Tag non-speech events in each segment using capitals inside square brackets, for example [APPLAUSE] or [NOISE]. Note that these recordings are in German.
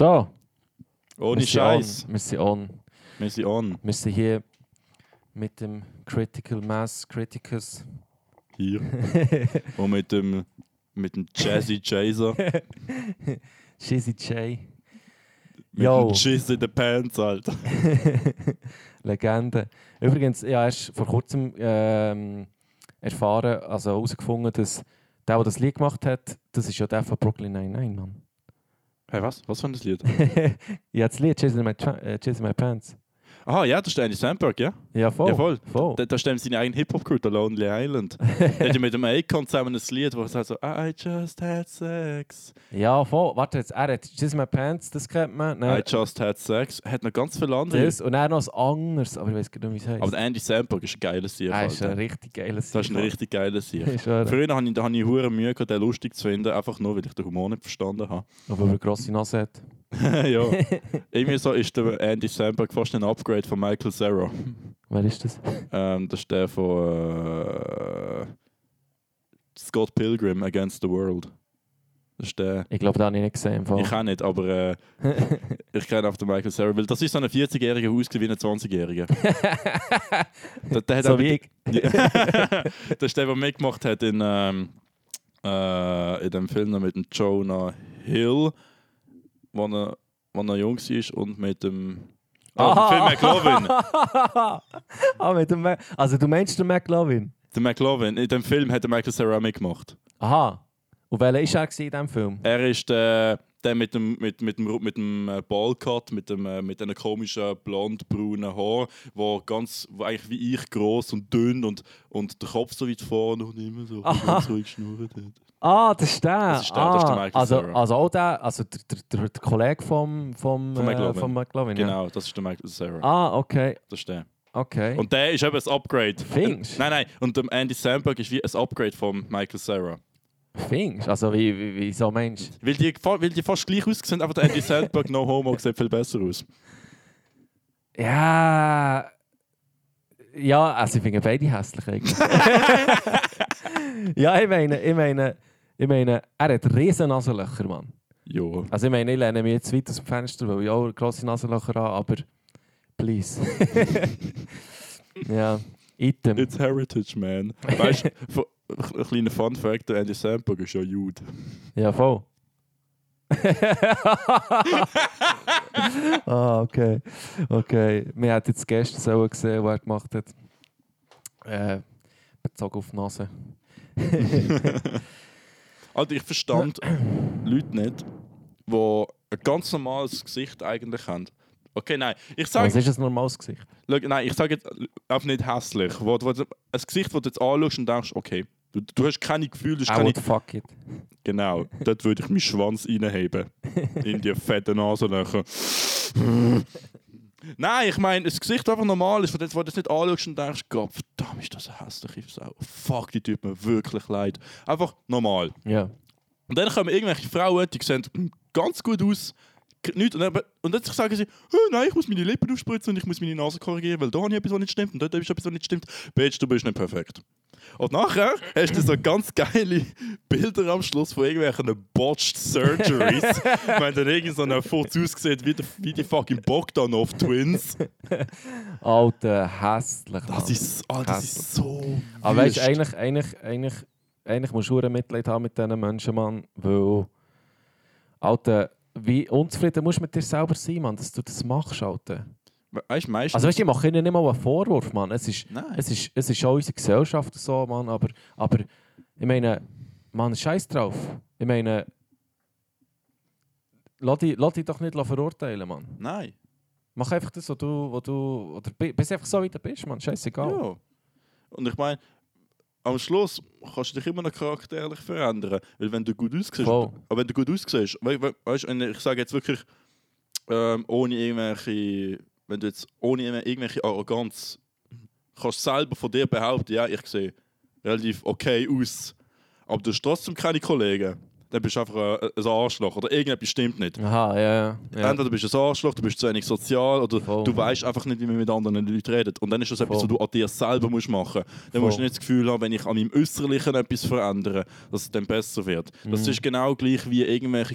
So, Ohne Scheiß. on. Wir sind on. Wir sind on. Wir sind hier mit dem Critical Mass Criticus. Hier. [LAUGHS] Und mit dem, mit dem Jazzy Chaser. [LAUGHS] Shizzy J. Mit Yo. dem Schiss in den Pants, Alter. [LAUGHS] Legende. Übrigens, ja, erst vor kurzem ähm, erfahren, also herausgefunden, dass der, der das Lied gemacht hat, das ist ja der von Brooklyn 99, Mann. Hey, was? Was für ein Lied? [LAUGHS] ja, das Lied, Chasing My, Tra- äh, Chasing My Pants. Aha, ja, das ist Andy Samberg, ja? Ja, voll. Ja, voll. voll. Da, da stimmt seine eigene Hip-Hop-Crew, der Lonely Island. [LAUGHS] Der hat mit dem Akon zusammen ein Lied, wo er sagt so, I just had sex. Ja, voll. Warte jetzt, er hat Chasing My Pants, das kennt man. I Dann just had sex. Hat noch ganz viele andere. das und dann noch ein anderes, aber ich weiß gar nicht, wie es heißt. Aber Andy Samberg ist ein geiler Sieg. er ist ein richtig geiles Das ist ein richtig geiler Sieg. [LAUGHS] Früher hatte ich, da hatte ich Mühe, den lustig zu finden, einfach nur, weil ich den Humor nicht verstanden habe. Aber eine grosse Nase hat. [LAUGHS] ja. [LAUGHS] Irgendwie so ist der Andy Samberg fast ein Upgrade von Michael Cera. Wer ist das? Ähm, das ist der von äh, Scott Pilgrim Against the World. Das ist der. Ich glaube, den habe ich nicht gesehen. Ich auch nicht, aber äh, [LAUGHS] ich kenne auf den Michael Cera, weil das ist so ein 40-Jähriger, der ausgesehen wie ein 20-Jähriger. der, der so auch wie ich. das ist der, der mitgemacht hat in, ähm, äh, in dem Film mit dem Jonah Hill, wo er, wo er jung war und mit dem. Ah, [LAUGHS] Phil McLovin. ah, mit dem also du meinst den McLovin? Der McLovin. In dem Film hat der Michael Cera mitgemacht. Aha. Und welcher war er in diesem Film? Er ist der, der mit dem, mit, mit dem, mit dem äh, Ballcut, mit dem äh, mit einem komischen blond-braunen Haar, wo, ganz, wo eigentlich wie ich groß und dünn und, und der Kopf so weit vorne und immer so Aha. ganz ruhig schnurrt hat. Ah, das ist der. Das ist der, ah, das ist der Michael also, Cera. also auch der, also der, der, der, Kollege vom, vom, Von äh, McLovin. vom McLovin. Ja. Genau, das ist der Michael Cera. Ah, okay. Das ist der. Okay. Und der ist eben ein Upgrade. Findest du? Nein, nein. Und der Andy Samberg ist wie ein Upgrade von Michael Cera. Findest du? Also wie, wie, wie so Mensch? Weil die, weil die fast gleich aussehen, aber der Andy Samberg No Homo sieht viel besser aus. Ja. Ja, also ich finde beide hässlich eigentlich. [LAUGHS] ja, ich meine, ich meine, ich meine, er hat riesen Nasenlöcher, Mann. Jo. Also ich meine, ich lehne mich jetzt weit aus dem Fenster, weil ich auch grosse Nasenlöcher habe, aber please. [LAUGHS] ja, Item. It's heritage, man. Weißt du, ein kleiner Fun Fact: der Andy Samberg ist ja Jude. Ja, voll. [LAUGHS] ah, okay. Okay. Wir hatten jetzt gestern so gesehen, was er gemacht hat. Äh, bezogen auf die Nase. [LAUGHS] Alter, ich verstand Leute nicht, die ein ganz normales Gesicht eigentlich haben. Okay, nein. Ich Was sage ist ein normales Gesicht? Nein, ich sage jetzt einfach nicht hässlich. Wo, wo, ein Gesicht, das du jetzt anschaust und denkst, okay, du, du hast keine Gefühle, du hast I keine... fuck it. Genau, dort würde ich meinen Schwanz reinheben. [LAUGHS] In die fetten Nasenlöcher. Nein, ich meine, das Gesicht einfach normal ist, wo du wo du das nicht anschaust und denkst, Gott, verdammt, ist das eine hässliche Sau. Fuck, die tut mir wirklich leid. Einfach normal. Ja. Und dann kommen irgendwelche Frauen, die sehen ganz gut aus. k- Nicht, und, dann, und dann sagen sie, «Hä, nein, ich muss meine Lippen aufspritzen und ich muss meine Nase korrigieren, weil da habe ich etwas, was nicht stimmt und dort ist etwas, was nicht stimmt. Bitch, du bist nicht perfekt. Und nachher hast du so ganz geile Bilder am Schluss von irgendwelchen botched Surgeries. [LAUGHS] Wenn dann irgend so ein Foto aussieht wie, der, wie die fucking Bogdanov Twins. Alter, hässlich. Das Mann. ist, oh, das ist so. Aber weißt du, eigentlich, eigentlich, eigentlich, eigentlich musst du ein Mitleid haben mit diesen Menschen, Mann. Weil, Alter, wie unzufrieden musst du mit dir selber sein, Mann, dass du das machst, Alter. Weißt du, meistens. Also weißt du, ich mache ihnen nicht mal einen Vorwurf, Mann. Es ist, nein. es ist, es ist auch unsere Gesellschaft so, Mann. Aber, aber ich meine, Mann, scheiß drauf. Ich meine, lass dich, lass dich doch nicht verurteilen, Mann. Nein. Mach einfach das, was du, was du oder bi- bist einfach so, wie du bist, Mann. Scheißegal. Ja. Und ich meine, am Schluss kannst du dich immer noch charakterlich verändern. Weil wenn du gut aussiehst, Voll. aber wenn du gut aussiehst, we, we, weißt, wenn ich sage jetzt wirklich, ähm, ohne irgendwelche, wenn du jetzt ohne irgendwelche- Arroganz kannst selber von dir behaupten, ja, ich sehe relativ okay aus, aber du hast trotzdem keine Kollegen, dann bist du einfach ein, Arschloch oder irgendetwas stimmt nicht. Aha, ja, ja. Entweder bist du ein Arschloch, du bist zu wenig sozial oder Voll. du weißt einfach nicht, wie man mit anderen Leuten redet. Und dann ist das etwas, was Voll. du an dir selber musst machen musst. Dann musst du Voll. nicht das Gefühl haben, wenn ich an meinem Äußerlichen etwas verändere, dass es dann besser wird. Das Mhm. ist genau gleich wie irgendwelche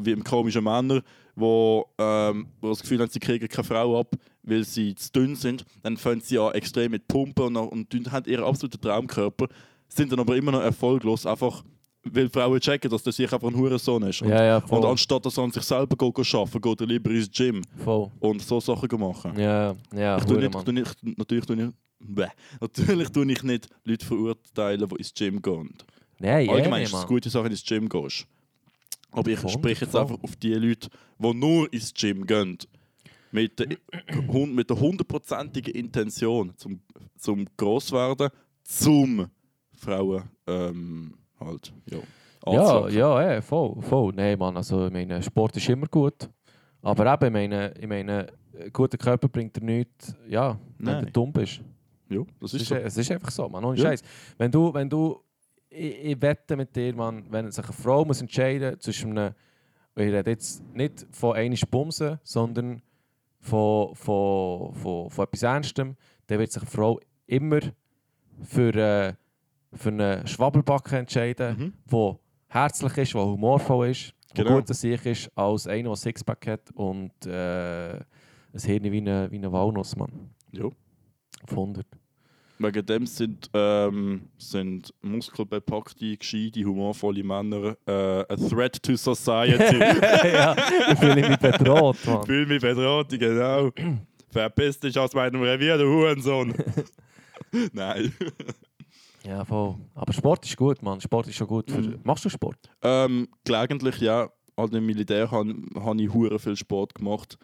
wie im komischen Männer, wo, ähm, wo das Gefühl haben, sie kriegen keine Frau ab, weil sie zu dünn sind, dann fangen sie an extrem mit Pumpen und, und haben ihren absoluten Traumkörper, sind dann aber immer noch erfolglos, einfach weil Frauen checken, dass das sich einfach ein Hurensohn ist. Und, Ja, ja, und anstatt dass er an sich selber arbeiten, geht er lieber ins Gym Voll. und so Sachen machen. Ja, ja, Ich tue nicht, ich tue nicht, natürlich tue ich, bäh, natürlich tue ich nicht Leute verurteilen, die ins Gym gehen. Nein, Allgemein ja, ist es eine gute Sache, wenn du ins Gym gehst. Aber ich spreche jetzt einfach auf die Leute, die nur ins Gym gehen. Mit der, mit der hundertprozentigen Intention zum, zum Grosswerden, zum Frauen ähm, halt, ja. Ja, ja, ja, voll, voll. Nein, Mann, also ich meine, Sport ist immer gut. Aber eben, ich meine, ich meine ein guter Körper bringt dir nichts, ja, wenn Nein. du dumm bist. Ja, das Es ist ist, so. es ist einfach so, Mann, ohne Ja. Scheiß. Wenn du, wenn du, ich, ich wette mit dir, Mann, wenn sich eine Frau muss entscheiden zwischen einem, ich rede jetzt nicht von einer Bumsen, sondern von, von, von, von etwas Ernstem, dann wird sich eine Frau immer für, äh, für einen Schwabbelbacken entscheiden, Mhm. herzlich ist, der humorvoll ist, Genau. gut an sich ist, als einer, der Sixpack hat und äh, ein Hirn wie eine, wie eine Walnuss, Mann. Ja. Auf 100. Wegen dem sind, ähm, sind muskelbepackte, gescheite, humorvolle Männer äh, a threat to society. [LAUGHS] ja, ich fühle mich bedroht, Mann. Fühl mich bedroht, genau. Verpiss dich aus meinem Revier, du Hurensohn. [LAUGHS] Nein. Ja, voll. Aber Sport ist gut, Mann. Sport ist schon gut. Für... Mhm. Machst du Sport? Ähm, gelegentlich, ja. Halt im Militär habe hab ich hure viel Sport gemacht.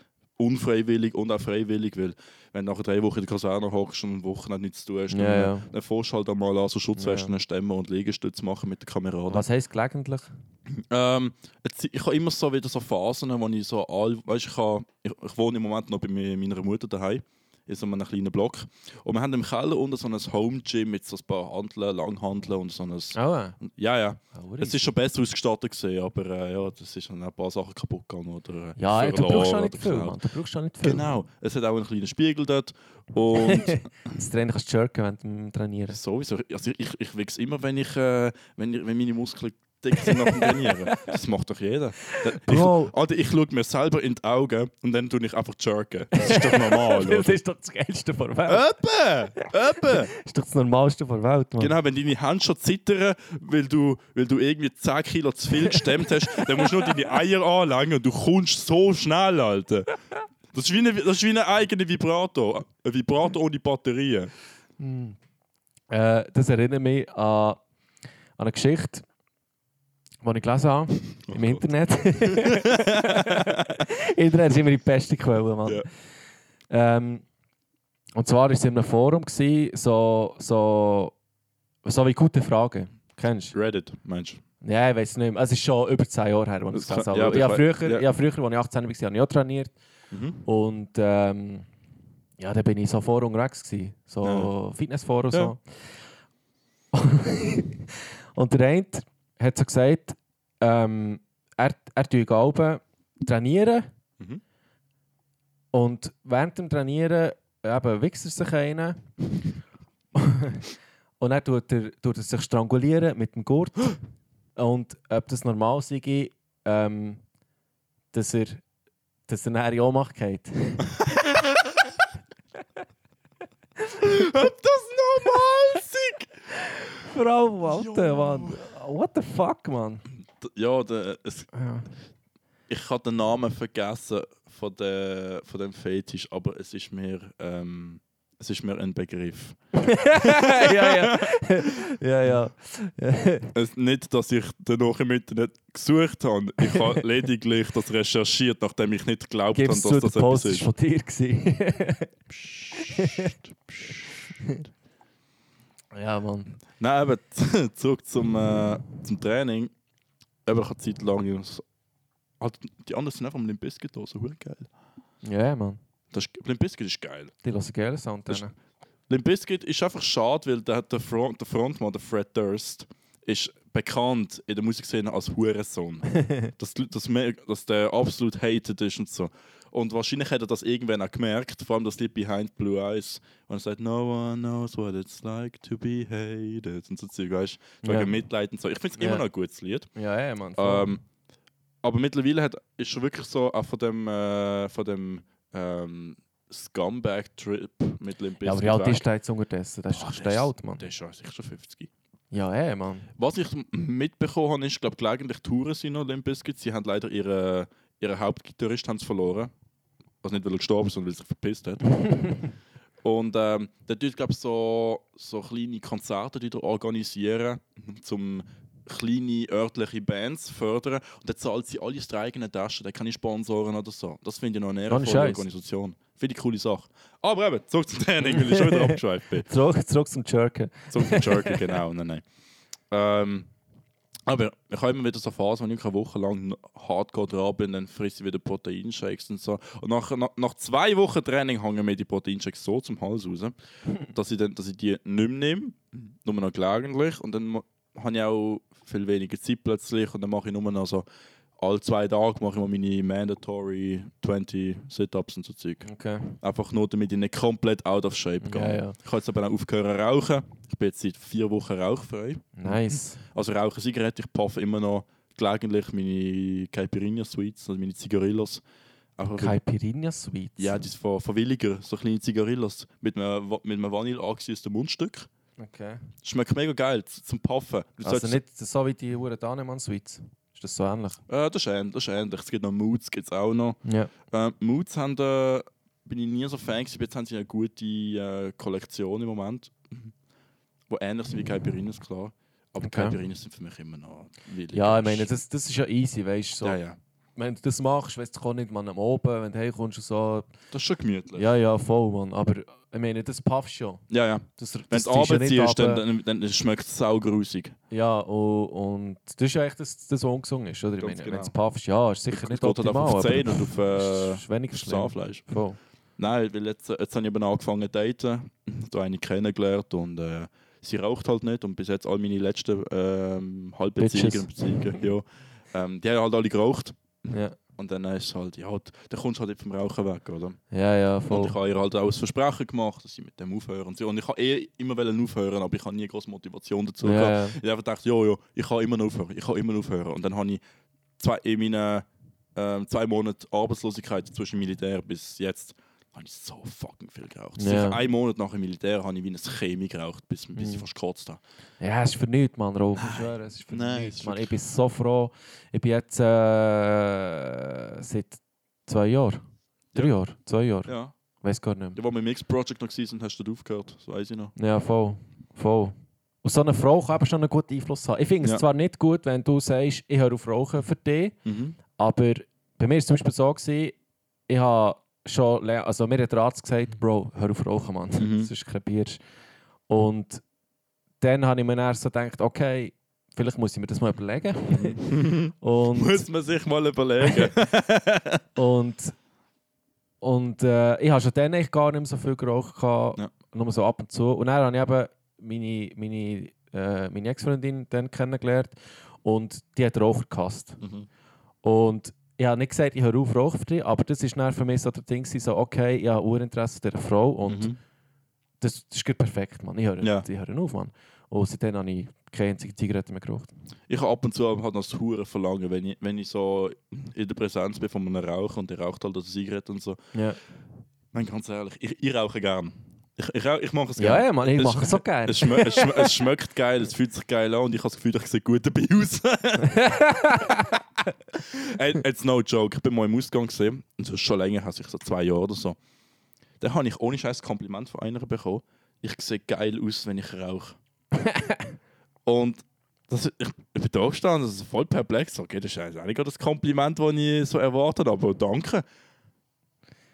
Unfreiwillig und auch freiwillig, weil wenn du nach drei Wochen in der Kaserne hockst und Wochen nichts zu tun hast, Ja, dann, ja. dann fährst du halt einmal an, so Schutzwesten stemmen und Liegestütze machen mit den Kameraden. Was heisst gelegentlich? Ähm, jetzt, ich habe immer so wieder so Phasen, wo ich so all, weißt, ich, ha, ich, ich wohne im Moment noch bei meiner Mutter daheim in so einem kleinen Block und wir haben im Keller unten so ein Home Gym mit so ein paar Handeln, Langhandeln und so ein Oh, ja. ja Oh, es ist schon besser ausgestattet gesehen, aber äh, ja das ist dann auch ein paar Sachen kaputt gegangen oder äh, ja, du verloren brauchst schon nicht viel. Mann. Du brauchst schon nicht viel. Genau, es hat auch einen kleinen Spiegel dort und [LAUGHS] Das Training kannst du jerken während dem Trainieren. Sowieso. Also ich, ich wichs immer, wenn, ich, äh, wenn, ich, wenn meine Muskeln dick sind nach dem Trainieren. Das macht doch jeder. Ich. Alter, ich schaue mir selber in die Augen und dann tue ich einfach jerken. Das ist doch normal, [LAUGHS] das ist doch das Geilste der Welt. Öppe! Öppe! [LAUGHS] Das ist doch das Normalste der Welt, Mann. Genau, wenn deine Hände schon zittern, weil du, weil du irgendwie 10 Kilo zu viel gestemmt hast, [LAUGHS] dann musst du nur deine Eier anlangen und du kommst so schnell, Alter. Das ist wie, eine, das ist wie ein eigener Vibrator. Ein Vibrator ohne Batterien. Äh, das erinnert mich an, an eine Geschichte, die ich gelesen habe im Gott. Internet. [LAUGHS] Internet ist immer die beste Quelle, Mann. Ja. Ähm, und zwar war es in einem Forum, gewesen, so, so, so wie gute Fragen. Kennst du? Reddit, meinst du? Ja, ich weiß nicht mehr. Es ist schon über 10 Jahre her, als ich Das ja, habe. aber ich habe ich früher, ja. habe früher, als ich 18 war, habe ich auch trainiert. Mhm. Und ähm, ja, da bin ich so vor unterwegs gewesen. So Fitnessforum Ja. so. [LAUGHS] und der eine hat so gesagt, ähm, er, er tue Galben trainieren Mhm. und während dem Trainieren eben wichst er sich einen [LAUGHS] und dann tut er, tut er sich strangulieren mit dem Gurt [GASPS] und ob das normal sei, ähm, dass er dass er nachher in Ohnmacht geht. Ob das normal ist? Frau, Alter, Jo. Mann. What the fuck, Mann? D- Ja, der, es, Ja. ich habe den Namen vergessen von, der, von dem Fetisch, aber es ist mir, ähm, es ist mir ein Begriff. [LAUGHS] ja, ja. ja, ja. Es, nicht, dass ich danach im Internet gesucht habe. Ich habe [LAUGHS] lediglich das recherchiert, nachdem ich nicht geglaubt habe, dass zu, das der Post etwas war ist. von dir. gewesen. Ja, Mann. Nein, aber [LAUGHS] zurück zum, äh, zum Training. Aber ich habe Zeit lang. Halt, die anderen sind einfach am Limp Bizkit so geil. Ja, Mann. Das ist, Limp Bizkit ist geil. Die lassen gerne Sound. Das-. Limp Bizkit ist einfach schade, weil der, der, Front, der Frontmann, der Fred Durst, ist bekannt in der Musikszene als Hurensohn. [LAUGHS] dass, dass, dass der absolut hated ist und so. Und wahrscheinlich hat er das irgendwann auch gemerkt, vor allem das Lied Behind Blue Eyes, und er sagt, no one knows what it's like to be hated und so Zeug, weißt du, Ja. wegen Mitleid und so. Ich finde es Ja. immer noch ein gutes Lied. Ja, ja, Mann. voll. Ähm, aber mittlerweile hat, ist er wirklich so auch von dem, äh, von dem ähm, Scumbag-Trip mit Limp Ja, aber Bizkit wie alt ist der jetzt unterdessen? Der ist doch steh alt, Mann. Der ist schon, sicher schon 50. Ja, eh, Mann. Was ich mitbekommen habe, ist, glaube gelegentlich Touren sind noch Limp Bizkit. Sie haben leider ihre, ihren Hauptgitarrist haben's verloren. Also nicht, weil er gestorben ist, sondern weil er sich verpisst hat. [LAUGHS] Und ähm, der tut, glaube so, so kleine Konzerte organisieren, um kleine örtliche Bands zu fördern. Und dann zahlt sie alle aus der eigenen Tasche. Der keine Sponsoren oder so. Das finde ich noch eine ehrenvolle. Organisation. Finde ich eine coole Sache. Aber eben, zurück zum Training, weil ich schon wieder [LAUGHS] abgeschweift bin. Zurück, zurück zum Jerken. Zurück zum Jerky, [LAUGHS] genau. Nein, nein. Ähm, aber ich habe immer wieder so Phasen, wenn ich eine Woche lang hardcore dran bin, dann frisse ich wieder Proteinshakes und so. Und nach, nach, nach zwei Wochen Training hängen mir die Proteinshakes so zum Hals raus, [LAUGHS] dass ich, dann, dass ich die nicht mehr nehme, nur noch gelegentlich. Und dann habe ich auch viel weniger Zeit plötzlich und dann mache ich nur noch so alle zwei Tage mache ich mal meine mandatory 20 Sit-Ups und so Zeug. Okay. Einfach nur, damit ich nicht komplett out of shape gehe. Ja, ja. Ich habe jetzt aber auch aufgehört zu rauchen. Ich bin jetzt seit vier Wochen rauchfrei. Nice. Also rauche Zigaretten, ich puffe immer noch gelegentlich meine Caipirinha Sweets, also meine Zigarillos. Einfach weil- Caipirinha Sweets. ja, die ist von, von Williger, so kleine Zigarillos mit einem, mit einem Vanille angesetzten Mundstück. Okay. Schmeckt mega geil zum Puffen. Du Also nicht so wie die Huren Danemann Sweets. Ist das so ähnlich? Äh, das, ist ähnlich, das ist ähnlich. Es gibt noch Moods, gibt's auch noch. Ja. Äh, Moods haben, äh, bin ich nie so Fan gewesen. Jetzt haben sie eine gute äh, Kollektion im Moment. Die ähnlich sind wie Caipirinhas, klar. Aber Okay. Caipirinhas sind für mich immer noch willig. Ja, ich meine, das, das ist ja easy, weißt du. So. Ja, ja. Wenn du das machst, weißt du, kann nicht man am Oben, wenn du heimkommst und so. Das ist schon gemütlich. Ja, ja, voll, Mann. Aber ich meine, das puffst schon. ja. ja. Das, Wenn das du ziehst ja ziehst, dann, dann, dann schmeckt es saugrusig. Ja, und, und das ist eigentlich das, das was ungesund ist, oder? Ich Ganz meine, genau. wenn du puffst, ja, ist sicher Es nicht geht halt optimal, auf aber 10 und auf äh, ist weniger auf schlimm. Zahnfleisch. Voll. Nein, weil jetzt, jetzt habe ich eben angefangen zu daten. Da eine kennengelernt und äh, sie raucht halt nicht. Und bis jetzt all meine letzten ähm, Halbbeziehungen und Beziehungen, ja, ähm, die haben halt alle geraucht. Ja, Und dann ist es halt, ja, dann kommst du halt vom Rauchen weg, oder? ja, ja Und voll. ich habe ihr halt auch das Versprechen gemacht, dass sie mit dem aufhören. Und, so. und ich habe eh immer aufhören, aber ich habe nie große Motivation dazu gehabt. Ja, ja. Ich habe einfach gedacht, ja, ja, ich kann immer aufhören, ich kann immer aufhören. Und dann habe ich zwei, in meinen ähm, zwei Monaten Arbeitslosigkeit zwischen Militär bis jetzt habe ich so fucking viel geraucht. Ja. Sicher einen Monat nach dem Militär habe ich wie ein Chemie geraucht, bis, bis ich Mhm. fast gekotzt habe. Ja, es ist für nichts, Mann, Rolf. Ich schwöre, es ist für Nein, nichts. Mann. Ich bin so froh. Ich bin jetzt äh, seit zwei Jahren. Drei Ja. Jahren? Zwei Jahre? Ja. Weiß gar nicht mehr. Ja, wo wir im Mix-Project noch waren, hast du aufgehört, das weiß ich noch. Ja, voll. voll. Und so eine Frau kann eben schon einen guten Einfluss haben. Ich finde es Ja. zwar nicht gut, wenn du sagst, ich höre auf Rauchen für dich, Mhm. aber bei mir war es zum Beispiel so, gewesen, ich habe schon, also mir hat der Arzt gesagt, Bro, hör auf Rauchen, Mann, Mhm. sonst krepierst. Und dann habe ich mir erst so gedacht, okay, vielleicht muss ich mir das mal überlegen. [LAUGHS] Und, Muss man sich mal überlegen. [LAUGHS] und, und äh, ich habe schon dann gar nicht mehr so viel geraucht, gehabt, Ja. nur so ab und zu. Und dann habe ich eben meine, meine, äh, meine Ex-Freundin dann kennengelernt und die hat Raucher gehasst. mhm. Und ich habe nicht gesagt, ich höre auf Rauchen für dich, aber das ist dann für mich so der Ding, so, okay, ich habe Urinteresse dieser Frau und Mhm. das, das ist perfekt, Mann. Ich höre, Ja. ich höre auf, Mann. Und seitdem habe ich keine einzige Zigarette mehr geraucht. Ich habe ab und zu halt noch das Huren verlangen, wenn ich, wenn ich so in der Präsenz bin von einem Raucher und der raucht halt eine Zigarette und so. Ja, Nein, ganz ehrlich, ich, ich rauche gern. Ich, ich, rauch- ich mache es ja, gerne. ja Mann, ich Es- mache es so gerne. Es, schme es, schme es schmeckt geil, es fühlt sich geil an und ich habe das Gefühl, ich sehe gut dabei aus. Jetzt no joke, ich bin mal im Ausgang gesehen, und das ist schon länger, also ich so zwei Jahre oder so. Da habe ich ohne Scheiß Kompliment von einer bekommen. Ich sehe geil aus, wenn ich rauche. [LAUGHS] und das, ich, ich bin da gestanden, das ist voll perplex. Okay, das ist eigentlich das Kompliment, das ich so erwartet habe, aber danke.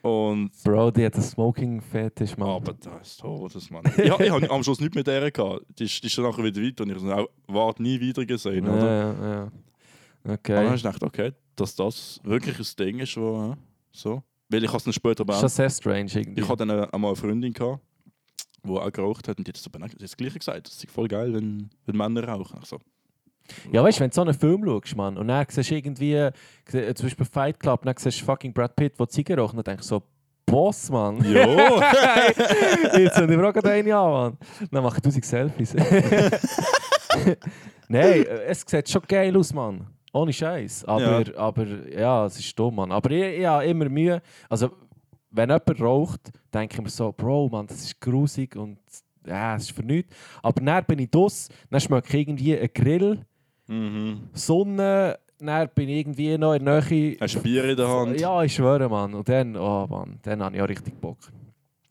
Und Bro, die hat einen Smoking-Fetisch, Mann. aber das ist Todes, Mann. ja, ich habe am Schluss nicht mit der gehabt. Die die ist dann nachher wieder weiter und ich habe auch wart nie wieder gesehen. ja, Oder? ja, ja. Und dann Okay. habe ich gedacht, okay, dass das wirklich ein Ding ist, wo, so. Weil ich es dann später Das ist schon aber sehr strange irgendwie. Ich hatte dann äh, einmal eine Freundin gehabt, die auch geraucht hat und die hat das, das Gleiche gesagt. Das ist voll geil, wenn, wenn Männer rauchen. Ich so, Ja, weißt du, wenn du so einen Film schaust, Mann, und dann siehst du irgendwie, äh, zum Beispiel Fight Club, und dann siehst du fucking Brad Pitt, der Zigarre raucht, und dann denkst du so, Boss, Mann. Jo! [LAUGHS] Jetzt sind wir auch gerade eine an, Mann. Dann mache ich 1000 Selfies. [LAUGHS] Nein, äh, es sieht schon geil aus, Mann. Ohne Scheiß. Aber, aber ja, es ist dumm, Mann. Aber ich, ich habe immer Mühe. Also, wenn jemand raucht, denke ich mir so, Bro, Mann, das ist grusig und ja, es ist für nichts. Aber dann bin ich dus, dann schmecke ich irgendwie einen Grill, Mhm. Sonne, dann bin ich irgendwie noch in der Nähe. Hast du Bier in der Hand? Ja, ich schwöre, Mann. Und dann, oh Mann, dann habe ich auch richtig Bock.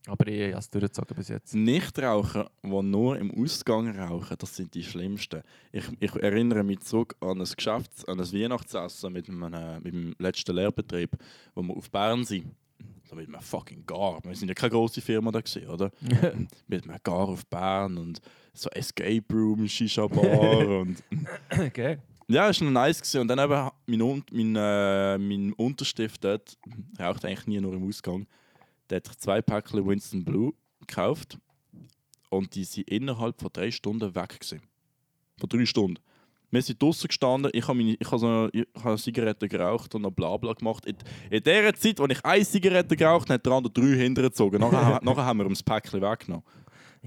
Aber ich habe es durchgezogen bis jetzt. Nichtraucher, die nur im Ausgang rauchen, das sind die schlimmsten. Ich, ich erinnere mich zurück an ein Geschäfts-, an ein Weihnachtsessen mit, einem, mit dem letzten Lehrbetrieb, wo wir auf Bern sind. So mit einem fucking Gar. Wir sind ja keine grosse Firma da gewesen, oder? [LAUGHS] mit einem Gar auf Bern und so Escape Room, Shisha Bar [LAUGHS] und okay. ja, war noch nice. Gewesen. Und dann eben mein, mein, äh, mein Unterstift dort, raucht eigentlich nie nur im Ausgang. Der hat zwei Päckchen Winston Blue gekauft und die sind innerhalb von drei Stunden weg. Gewesen. Von drei Stunden. Wir sind draußen gestanden, ich habe, ich habe, so, ich habe eine Zigarette geraucht und noch Blabla gemacht. In, in der Zeit, als ich eine Zigarette geraucht habe, hat der andere drei hintergezogen. Nachher, [LAUGHS] nachher haben wir ihm das Päckchen weggenommen.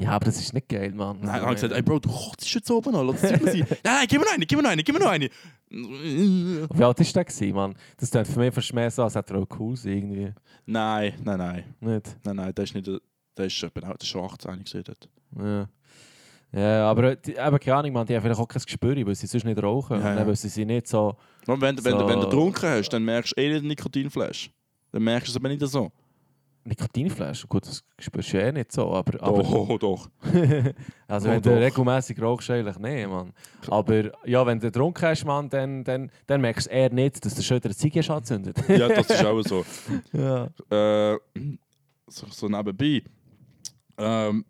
Ja, aber das ist nicht geil, Mann. Nein, dann habe ich gesagt, ey Bro, du kotzt jetzt oben an, lass es sein. [LAUGHS] Nein, nein, gib mir noch eine, gib mir noch eine, gib mir noch eine. Wie alt war der, gewesen, Mann? Das klingt für mich fast mehr so, als hätte er auch cool sein, irgendwie. Nein, nein, nein. Nicht? Nein, nein, der ist nicht. Der ist, auch- der ist schon 18 gesehen dort. Ja. Ja, aber die, eben, keine Ahnung, man, die haben vielleicht auch kein Gespür, weil sie sonst nicht rauchen. Ja, ja. wissen sie nicht so... Und wenn, wenn, So. du- wenn du getrunken hast, dann merkst du eh nicht den Nikotinflash. Dann merkst du es aber nicht so. Nikotinflaschen, gut, das spürst du ja eh nicht so, aber... aber Doch, doch. [LAUGHS] also Oh, wenn du doch. regelmäßig rauchst, eigentlich nicht, Mann. Aber ja, wenn du getrunken hast, Mann, dann, dann, dann merkst du eher nicht, dass du schon wieder Ziege hast angezündet. [LAUGHS] Ja, das ist auch so. [LAUGHS] ja. Äh, so, so nebenbei. Ähm,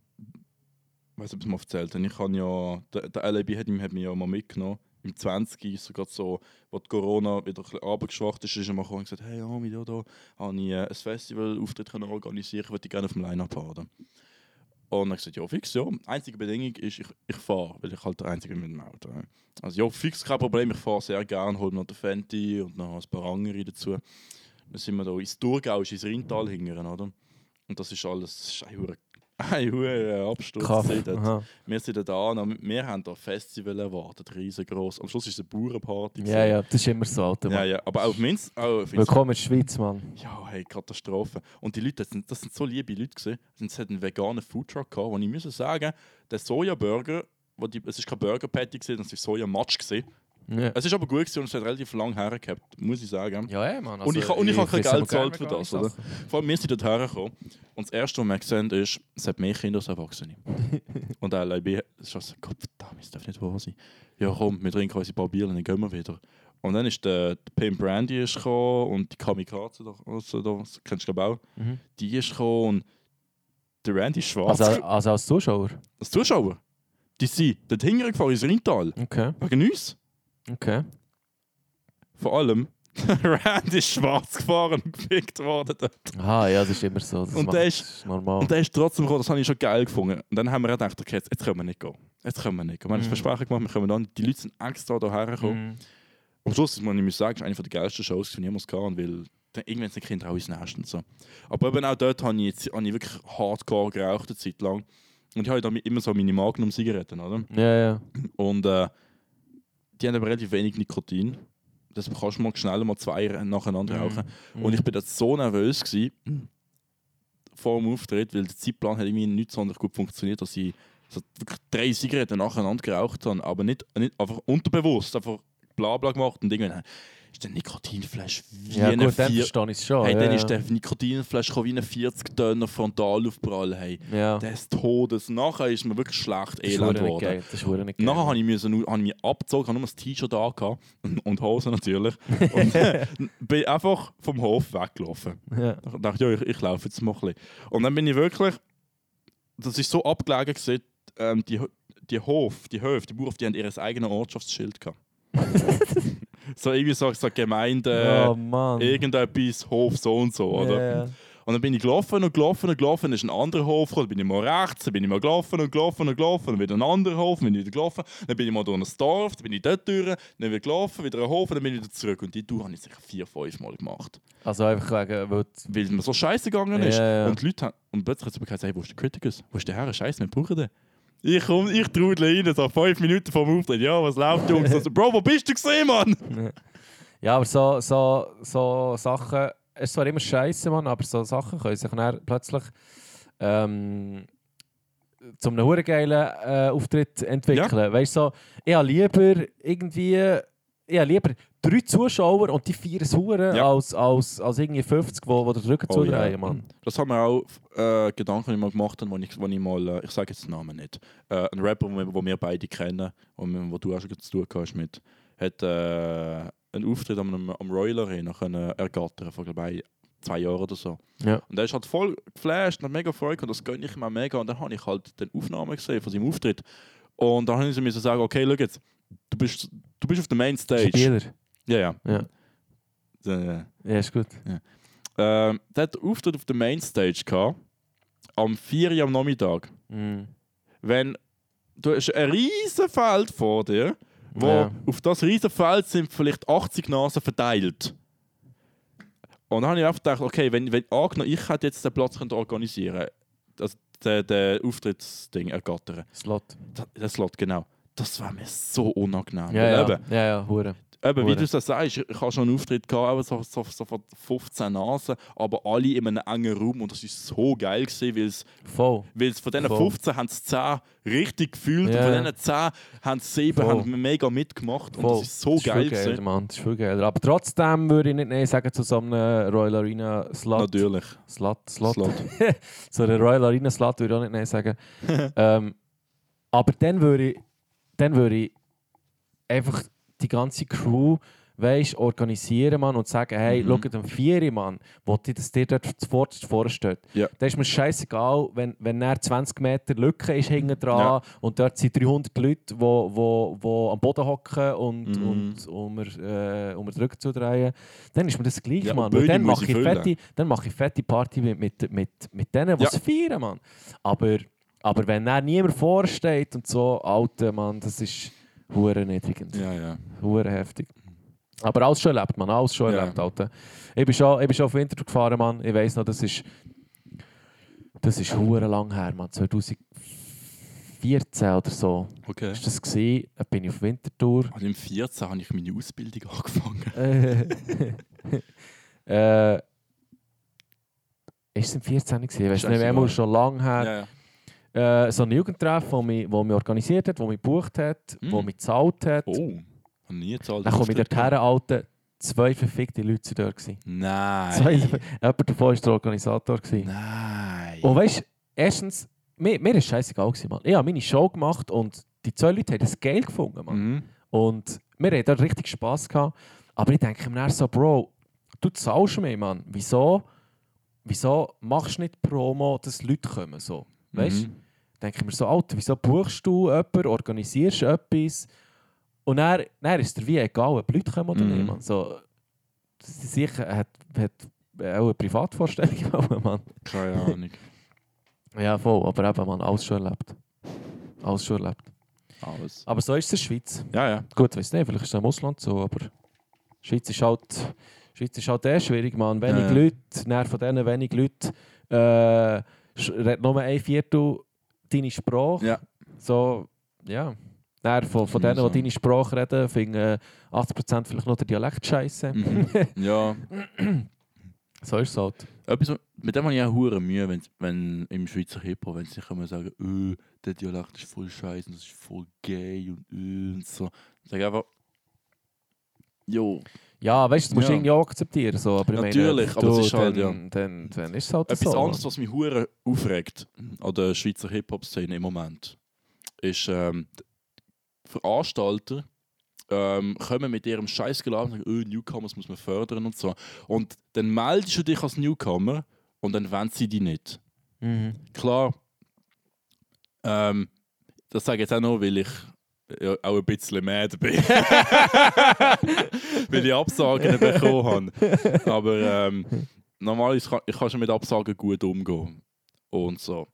ich weiß nicht, ob ich es mal erzählt habe. Ich habe ja, der, der LAB hat, mich- hat mich ja mal mitgenommen. Im 20. sogar so, wo die Corona wieder ein runtergeschwacht ist, ist er mal und gesagt, hey, Ami, da, da habe ich äh, ein Festival-Auftritt organisieren, ich würde gerne auf dem Line-Up haben. Und dann gesagt, ja, fix, ja. Einzige Bedingung ist, ich, ich fahre, weil ich halt der Einzige bin mit dem Auto. ja. Also ja, fix, kein Problem, ich fahre sehr gerne, hole noch den Fenty und noch ein paar andere dazu. Dann sind wir da ins Thurgau, ist ins Rheintal hingern, oder? Und das ist alles, das ist [LAUGHS] ein hure Absturz. Dort. Wir sind da an, wir haben da Festival erwartet, riesengroß. Am Schluss ist es eine Bauernparty. Ja, ja, das ist immer so, Alter, Mann. Ja, ja, aber auch Minz, Willkommen in der Schweiz, Mann. ja, hey, Katastrophe. Und die Leute, das sind, das sind so liebe Leute gewesen. Es hat einen veganen Foodtruck gehabt, wo ich muss sagen, der Sojaburger, wo die, es ist kein Burger Patty gewesen, das ist Sojamatsch. Ja, Es ist aber gut gewesen und es hat relativ lang hergehabt, muss ich sagen. ja ey, Mann. Und ich ha- und ich habe kein Geld gezahlt für das, oder? Vor allem, wir sind dort hergekommen und das erste, was wir gesehen haben, ist, es hat mehr Kinder als Erwachsene. [LAUGHS] und der LIB ist so, Gott verdammt, das darf nicht wahr sein. Ja komm, wir trinken unsere paar Bier und dann gehen wir wieder. Und dann ist der, der Pimp Brandy ist gekommen und die Kamikaze, da, also da, das kennst du glaube auch, Mhm. die ist gekommen und der Randy ist schwarz. Also, also als Zuschauer? als Zuschauer, die sind dort hingefahren ins Rheintal, Okay, wegen uns. Okay. Vor allem, der [LAUGHS] Randy ist schwarz gefahren und gefickt worden dort. Aha, ja, das ist immer so. Das Und der ist- normal. Und der ist trotzdem gekommen, das habe ich schon geil gefunden. Und dann haben wir gedacht, okay, jetzt, jetzt können wir nicht gehen. Jetzt können wir nicht gehen. Wir haben das Versprechen gemacht, wir können dann. Die Leute sind extra hierher gekommen. Mhm. Am Schluss muss ich sagen, ist eine der geilsten Shows, die ich jemals gehabt weil dann irgendwann sind Kinder auch ins Nest und so. Aber eben auch dort habe ich, jetzt, habe ich wirklich hardcore geraucht, eine Zeit lang. Und ich habe da immer so meine Magnum-Zigaretten, oder? Ja, ja. Und äh, die haben aber relativ wenig Nikotin. Das kannst du mal schnell mal zwei nacheinander rauchen. Mhm. Und ich bin jetzt so nervös gewesen, vor dem Auftritt, weil der Zeitplan hat irgendwie nicht sonderlich gut funktioniert, dass ich so wirklich drei Zigaretten nacheinander geraucht habe, aber nicht, nicht einfach unterbewusst, einfach bla bla gemacht und irgendwann ist der Nikotinflash wie Ja, eine gut, dann vier verstehe ich es schon. hey, ja, dann ist der Nikotinflash gekommen wie ein 40 Tonner Frontalaufprall. Hey. Ja. Des Todes. Nachher ist mir wirklich schlecht Das elend geworden. Das ist nicht geil. Nachher habe ich, müssen, habe ich mich abgezogen, habe nur das T-Shirt da gehabt und, Hose natürlich. Und [LAUGHS] bin einfach vom Hof weggelaufen. Ja. Ich dachte, ja, ich, ich laufe jetzt mal ein bisschen. Und dann bin ich wirklich, das ist so abgelegen gewesen, ähm, die, die Hof, die Höfe, die Bauern, die haben ihr eigenes Ortschaftsschild gehabt. [LAUGHS] so irgendwie so, so Gemeinde, oh Mann. irgendetwas, Hof so und so, oder? Ja. Und dann bin ich gelaufen und gelaufen und gelaufen, dann ist ein anderer Hof gekommen, dann bin ich mal rechts, dann bin ich mal gelaufen und gelaufen und gelaufen, dann wieder ein anderer Hof, dann bin ich wieder gelaufen, dann bin ich mal durch ein Dorf, dann bin ich dort durch, dann wieder gelaufen, wieder ein Hof und dann bin ich wieder zurück. Und die Tour habe ich sicher vier, fünf Mal gemacht. Also einfach wegen, weil Weil mir so scheiße gegangen ist. Ja, ja. Und die Leute haben, und plötzlich hat es gesagt, hey, wo ist der Criticus? Wo ist der Herr? Scheiße, wir brauchen den. Ich komme, ich trudle rein, so fünf Minuten vor dem Auftritt. Ja, was läuft, Jungs? Also, Bro, wo bist du gesehen, Mann? Ja, aber so, so, so Sachen, es zwar immer scheiße, Mann, aber so Sachen können sich dann plötzlich ähm, zu einem geilen äh, Auftritt entwickeln. Weißt du, so, ich habe lieber irgendwie, habe lieber drei Zuschauer und die feiern es hure Ja. als, als, als irgendwie 50, wo, wo den Rücken Oh, zudrehen, ja. Mann. Das haben wir auch äh, Gedanken, die ich mal gemacht habe, wo ich, wo ich mal, äh, ich sage jetzt den Namen nicht, äh, ein Rapper, den wir, beide kennen und wo du auch schon zu tun hast mit, hat äh, einen Auftritt am, am Royal Arena können ergattern vor glaube zwei Jahren oder so. Ja. Und er ist halt voll geflasht und hat mega Freude und das gönne ich ihm auch mega. Und dann habe ich halt den Aufnahmen gesehen von seinem Auftritt. Und dann habe ich müssen sagen, okay, schau jetzt, du bist, du bist auf der Main Stage. Spieler. Ja, ja. Ja. Äh, Ja, ist gut. ähm, der hat Auftritt auf der Mainstage gehabt, am 4 Uhr am Nachmittag. Mhm. Wenn du hast ein riesen Feld vor dir, wo Ja. auf das riesen Feld sind vielleicht 80 Nasen verteilt. Und dann habe ich einfach gedacht, okay, wenn, wenn angenommen, ich hätte jetzt den Platz können organisieren also den, den Auftrittsding ergattern, Slot. den Slot, genau. Das wäre mir so unangenehm. Ja, ja. Eben, Ja, ja, hure. Eben, wie du das sagst, ich habe schon einen Auftritt gehabt, so, so, so von 15 Nasen, aber alle in einem engen Raum und das war so geil, gewesen, weil es, von diesen Voll. 15 haben es 10 richtig gefühlt Ja. und von diesen 10 haben es 7 Voll. haben mega mitgemacht und Voll. das ist so Das ist geil. gewesen. Mann. Das ist viel geiler. Aber trotzdem würde ich nicht Nein sagen zu so einem Royal Arena Slot. Natürlich. Slot, Slot. Slot. [LAUGHS] so einer Royal Arena Slot würde ich auch nicht Nein sagen. [LAUGHS] ähm, aber dann würde ich, dann würde ich einfach die ganze Crew weißt, organisieren man und sagen, hey, Mhm. schaut am 4 Mann, wollte ich, dass dir dort zuvorderst vorne steht. Ja. Da ist mir scheißegal, wenn, wenn er 20 Meter Lücke ist hinten dran und dort sind 300 Leute, die wo, wo, wo am Boden hocken und, Mhm. und um äh, um den Rücken zu drehen, dann ist mir das gleich, Ja, Mann. die dann mache ich fette, dann mache ich fette Party mit, mit, mit, mit denen, die Ja. es feiern, Mann. Aber, aber wenn da niemand vorsteht und so, Alter, Mann, das ist hure niedrigend. Ja, ja. Hure heftig. Aber alles schon erlebt, man, alles schon Ja. erlebt, Alter. Ich bin schon, ich bin schon auf Winterthur gefahren, Mann. Ich weiss noch, das ist... Das ist hure lang her, Mann. 2014 oder so Okay. ist das gewesen. Da bin ich auf Winterthur. Also im 14 habe ich meine Ausbildung angefangen. [LAUGHS] äh, ist es im 14 gewesen? Ich weiß nicht, mehr schon lange her. Ja, ja. Äh, so ein Jugendtreff, das mich, wo mich organisiert hat, das mich gebucht hat, Mm. das mich gezahlt hat. Oh, habe nie gezahlt. Dann komme ich dort her, Alter. Zwei verfickte Leute sind dort. Gewesen. Zwei, Nein. jemand davon war der Organisator. Nein. Und weißt du, erstens, mir, mir ist scheißegal gewesen, Mann. Ich habe meine Show gemacht und die zwei Leute haben das geil gefunden, Mann. Mhm. Und wir hatten dort richtig Spass gehabt. Aber ich denke mir dann so, Bro, du zahlst mir, Mann. Wieso, wieso machst du nicht Promo, dass Leute kommen? So? Weißt du? Mhm. denke ich mir so, Alter, wieso buchst du jemanden, organisierst etwas und dann, dann ist dir wie egal, ob Leute kommen oder Mhm. nicht. So, sicher hat, hat auch eine Privatvorstellung [LAUGHS] Mann. Keine Ahnung. [LAUGHS] Ja, voll, aber eben, man, alles schon erlebt. Alles schon erlebt. Alles. Aber so ist es in der Schweiz. Ja, ja. Gut, weiß nicht, vielleicht ist es im Ausland so, aber Schweiz ist halt, Schweiz ist halt eh schwierig, man. Wenig Ja, ja. Leute, von diesen wenig Leuten äh, redet nur ein Viertel deine Sprache. Ja. So, ja. Dann von, von denen, so. die deine Sprache reden, finden 80% vielleicht noch den Dialekt scheiße. Mhm. [LAUGHS] ja. So ist es halt. Etwas, mit dem habe ich auch hure Mühe, wenn, wenn im Schweizer Hip-Hop, wenn sie immer sagen, öh, der Dialekt ist voll scheiße und das ist voll gay und öh und so. Ich sage einfach, jo, Ja, weißt du, das musst du Ja. irgendwie auch akzeptieren. So. Aber ich Natürlich, meine, aber es ist halt, dann, dann, dann ist es halt Etwas so. anderes, was mich hure aufregt an der Schweizer Hip-Hop-Szene im Moment, ist ähm, Veranstalter ähm, kommen mit ihrem Scheißgeladen und sagen, oh, Newcomers muss man fördern und so. Und dann meldest du dich als Newcomer und dann wollen sie dich nicht. Mhm. Klar, ähm, das sage ich jetzt auch noch, weil ich ja, auch ein bisschen mad bin. [LAUGHS] [LAUGHS] weil ich Absagen bekommen habe. Aber ähm, normalerweise kann ich kann schon mit Absagen gut umgehen. Und so.